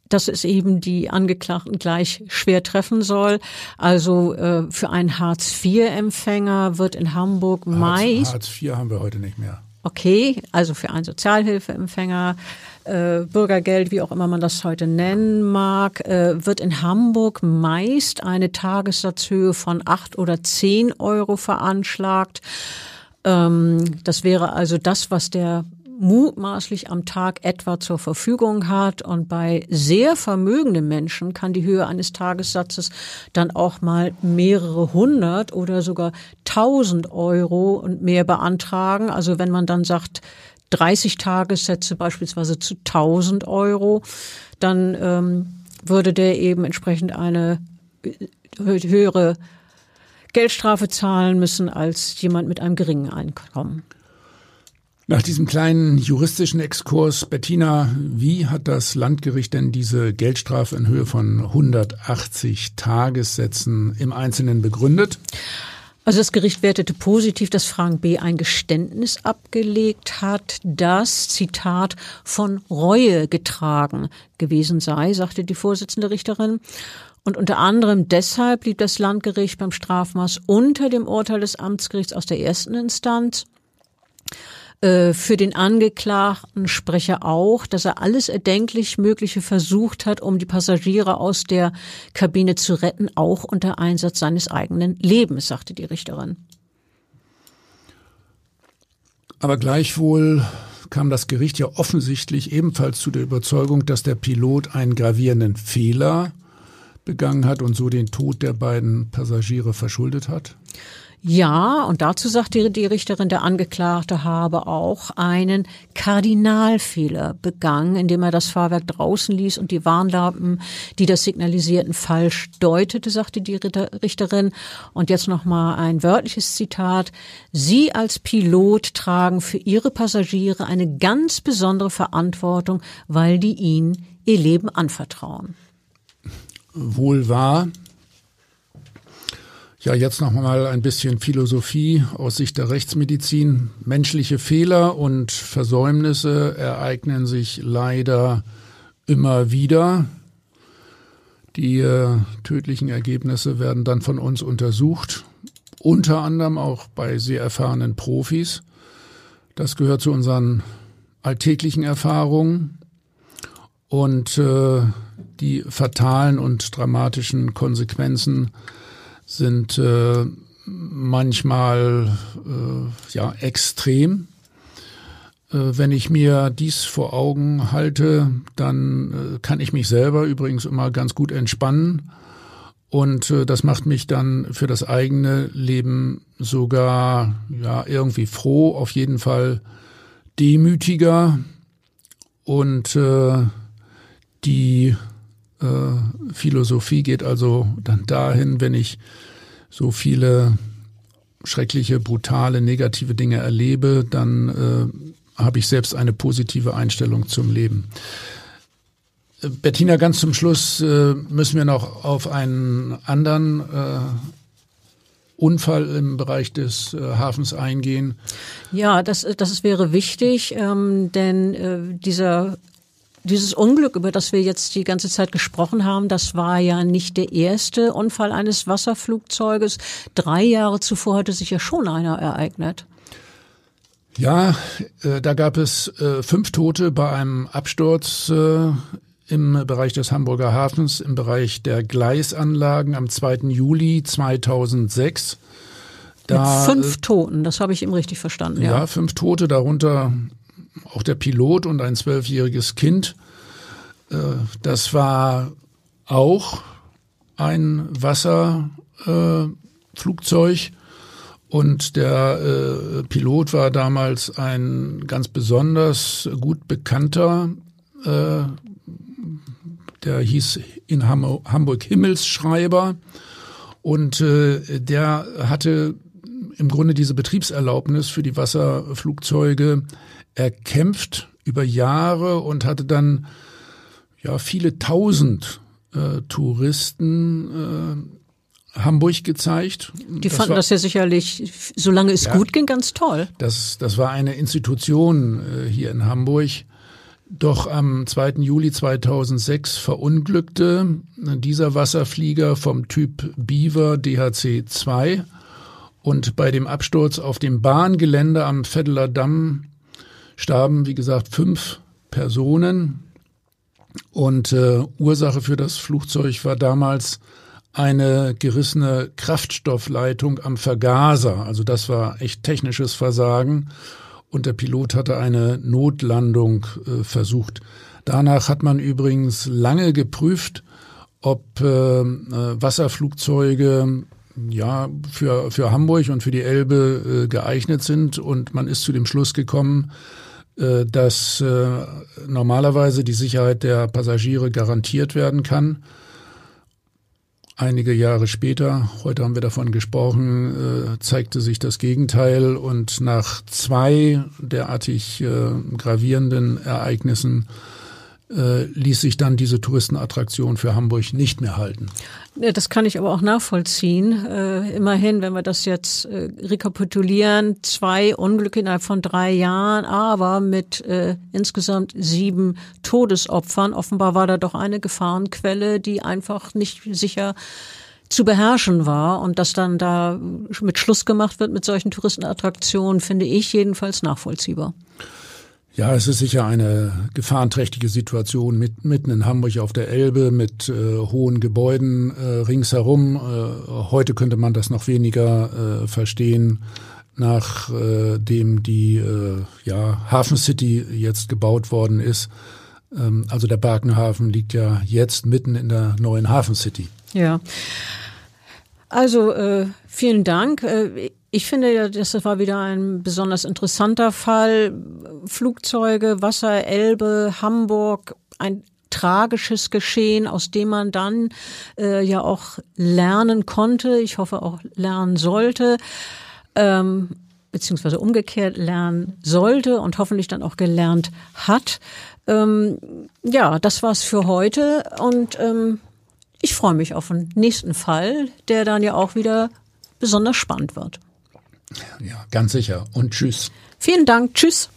Dass es eben die Angeklagten gleich schwer treffen soll. Also äh, für einen Hartz-IV-Empfänger wird in Hamburg meist. Hartz IV haben wir heute nicht mehr. Okay, also für einen Sozialhilfeempfänger, äh, Bürgergeld, wie auch immer man das heute nennen mag, äh, wird in Hamburg meist eine Tagessatzhöhe von acht oder zehn Euro veranschlagt. Ähm, das wäre also das, was der mutmaßlich am Tag etwa zur Verfügung hat. Und bei sehr vermögenden Menschen kann die Höhe eines Tagessatzes dann auch mal mehrere hundert oder sogar tausend Euro und mehr beantragen. Also wenn man dann sagt, 30 Tagessätze beispielsweise zu 1000 Euro, dann ähm, würde der eben entsprechend eine höhere Geldstrafe zahlen müssen als jemand mit einem geringen Einkommen. Nach diesem kleinen juristischen Exkurs, Bettina, wie hat das Landgericht denn diese Geldstrafe in Höhe von 180 Tagessätzen im Einzelnen begründet? Also das Gericht wertete positiv, dass Frank B. ein Geständnis abgelegt hat, das, Zitat, von Reue getragen gewesen sei, sagte die Vorsitzende Richterin. Und unter anderem deshalb blieb das Landgericht beim Strafmaß unter dem Urteil des Amtsgerichts aus der ersten Instanz. Äh, für den Angeklagten spreche auch, dass er alles erdenklich Mögliche versucht hat, um die Passagiere aus der Kabine zu retten, auch unter Einsatz seines eigenen Lebens, sagte die Richterin. Aber gleichwohl kam das Gericht ja offensichtlich ebenfalls zu der Überzeugung, dass der Pilot einen gravierenden Fehler begangen hat und so den Tod der beiden Passagiere verschuldet hat? Ja, und dazu sagt die, die Richterin, der Angeklagte habe auch einen Kardinalfehler begangen, indem er das Fahrwerk draußen ließ und die Warnlampen, die das signalisierten, falsch deutete, sagte die Richterin. Und jetzt nochmal ein wörtliches Zitat. Sie als Pilot tragen für ihre Passagiere eine ganz besondere Verantwortung, weil die ihnen ihr Leben anvertrauen. Wohl wahr. Ja, jetzt noch mal ein bisschen Philosophie aus Sicht der Rechtsmedizin. Menschliche Fehler und Versäumnisse ereignen sich leider immer wieder. Die äh, tödlichen Ergebnisse werden dann von uns untersucht, unter anderem auch bei sehr erfahrenen Profis. Das gehört zu unseren alltäglichen Erfahrungen. Und äh, die fatalen und dramatischen Konsequenzen sind äh, manchmal äh, ja extrem. Äh, wenn ich mir dies vor Augen halte, dann äh, kann ich mich selber übrigens immer ganz gut entspannen. Und äh, das macht mich dann für das eigene Leben sogar ja irgendwie froh, auf jeden Fall demütiger. Und äh, die äh, Philosophie geht also dann dahin, wenn ich so viele schreckliche, brutale, negative Dinge erlebe, dann äh, habe ich selbst eine positive Einstellung zum Leben. Äh, Bettina, ganz zum Schluss äh, müssen wir noch auf einen anderen äh, Unfall im Bereich des äh, Hafens eingehen? Ja, das, das wäre wichtig, ähm, denn äh, dieser dieses Unglück, über das wir jetzt die ganze Zeit gesprochen haben, das war ja nicht der erste Unfall eines Wasserflugzeuges. Drei Jahre zuvor hatte sich ja schon einer ereignet. Ja, äh, da gab es äh, fünf Tote bei einem Absturz äh, im Bereich des Hamburger Hafens, im Bereich der Gleisanlagen am 2. Juli 2006. Da, Mit fünf äh, Toten, das habe ich ihm richtig verstanden. Ja. ja, fünf Tote, darunter auch der Pilot und ein zwölfjähriges Kind. Äh, das war auch ein Wasserflugzeug. Und der äh, Pilot war damals ein ganz besonders gut bekannter, äh, der hieß in Hamburg Himmelsschreiber. Und äh, der hatte im Grunde diese Betriebserlaubnis für die Wasserflugzeuge erkämpft über Jahre und hatte dann ja viele tausend äh, Touristen äh, Hamburg gezeigt. Die das fanden war, das ja sicherlich, solange es ja, gut ging, ganz toll. Das, das war eine Institution äh, hier in Hamburg. Doch am 2. Juli 2006 verunglückte dieser Wasserflieger vom Typ Beaver DHC 2 und bei dem Absturz auf dem Bahngelände am Feddeler Damm starben, wie gesagt, fünf Personen. Und äh, Ursache für das Flugzeug war damals eine gerissene Kraftstoffleitung am Vergaser. Also das war echt technisches Versagen. Und der Pilot hatte eine Notlandung äh, versucht. Danach hat man übrigens lange geprüft, ob äh, äh Wasserflugzeuge ja für, für Hamburg und für die Elbe äh, geeignet sind. Und man ist zu dem Schluss gekommen, dass äh, normalerweise die Sicherheit der Passagiere garantiert werden kann. Einige Jahre später, heute haben wir davon gesprochen, äh, zeigte sich das Gegenteil und nach zwei derartig äh, gravierenden Ereignissen äh, ließ sich dann diese Touristenattraktion für Hamburg nicht mehr halten. Das kann ich aber auch nachvollziehen. Äh, immerhin, wenn wir das jetzt äh, rekapitulieren, zwei Unglücke innerhalb von drei Jahren, aber mit äh, insgesamt sieben Todesopfern. Offenbar war da doch eine Gefahrenquelle, die einfach nicht sicher zu beherrschen war und dass dann da mit Schluss gemacht wird mit solchen Touristenattraktionen, finde ich jedenfalls nachvollziehbar. Ja, es ist sicher eine gefahrenträchtige Situation mit, mitten in Hamburg auf der Elbe mit äh, hohen Gebäuden äh, ringsherum. Äh, heute könnte man das noch weniger äh, verstehen, nachdem äh, die äh, ja, Hafen City jetzt gebaut worden ist. Ähm, also der Barkenhafen liegt ja jetzt mitten in der neuen Hafen City. Ja. Also äh, vielen Dank. Ich finde das war wieder ein besonders interessanter Fall. Flugzeuge, Wasser, Elbe, Hamburg, ein tragisches Geschehen, aus dem man dann äh, ja auch lernen konnte. Ich hoffe auch lernen sollte. Ähm, beziehungsweise umgekehrt lernen sollte und hoffentlich dann auch gelernt hat. Ähm, ja, das war's für heute und ähm, ich freue mich auf den nächsten Fall, der dann ja auch wieder besonders spannend wird. Ja, ganz sicher. Und tschüss. Vielen Dank. Tschüss.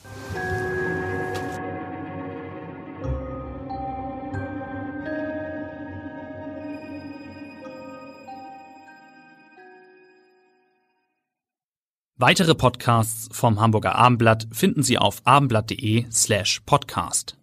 Weitere Podcasts vom Hamburger Abendblatt finden Sie auf abendblatt.de slash podcast.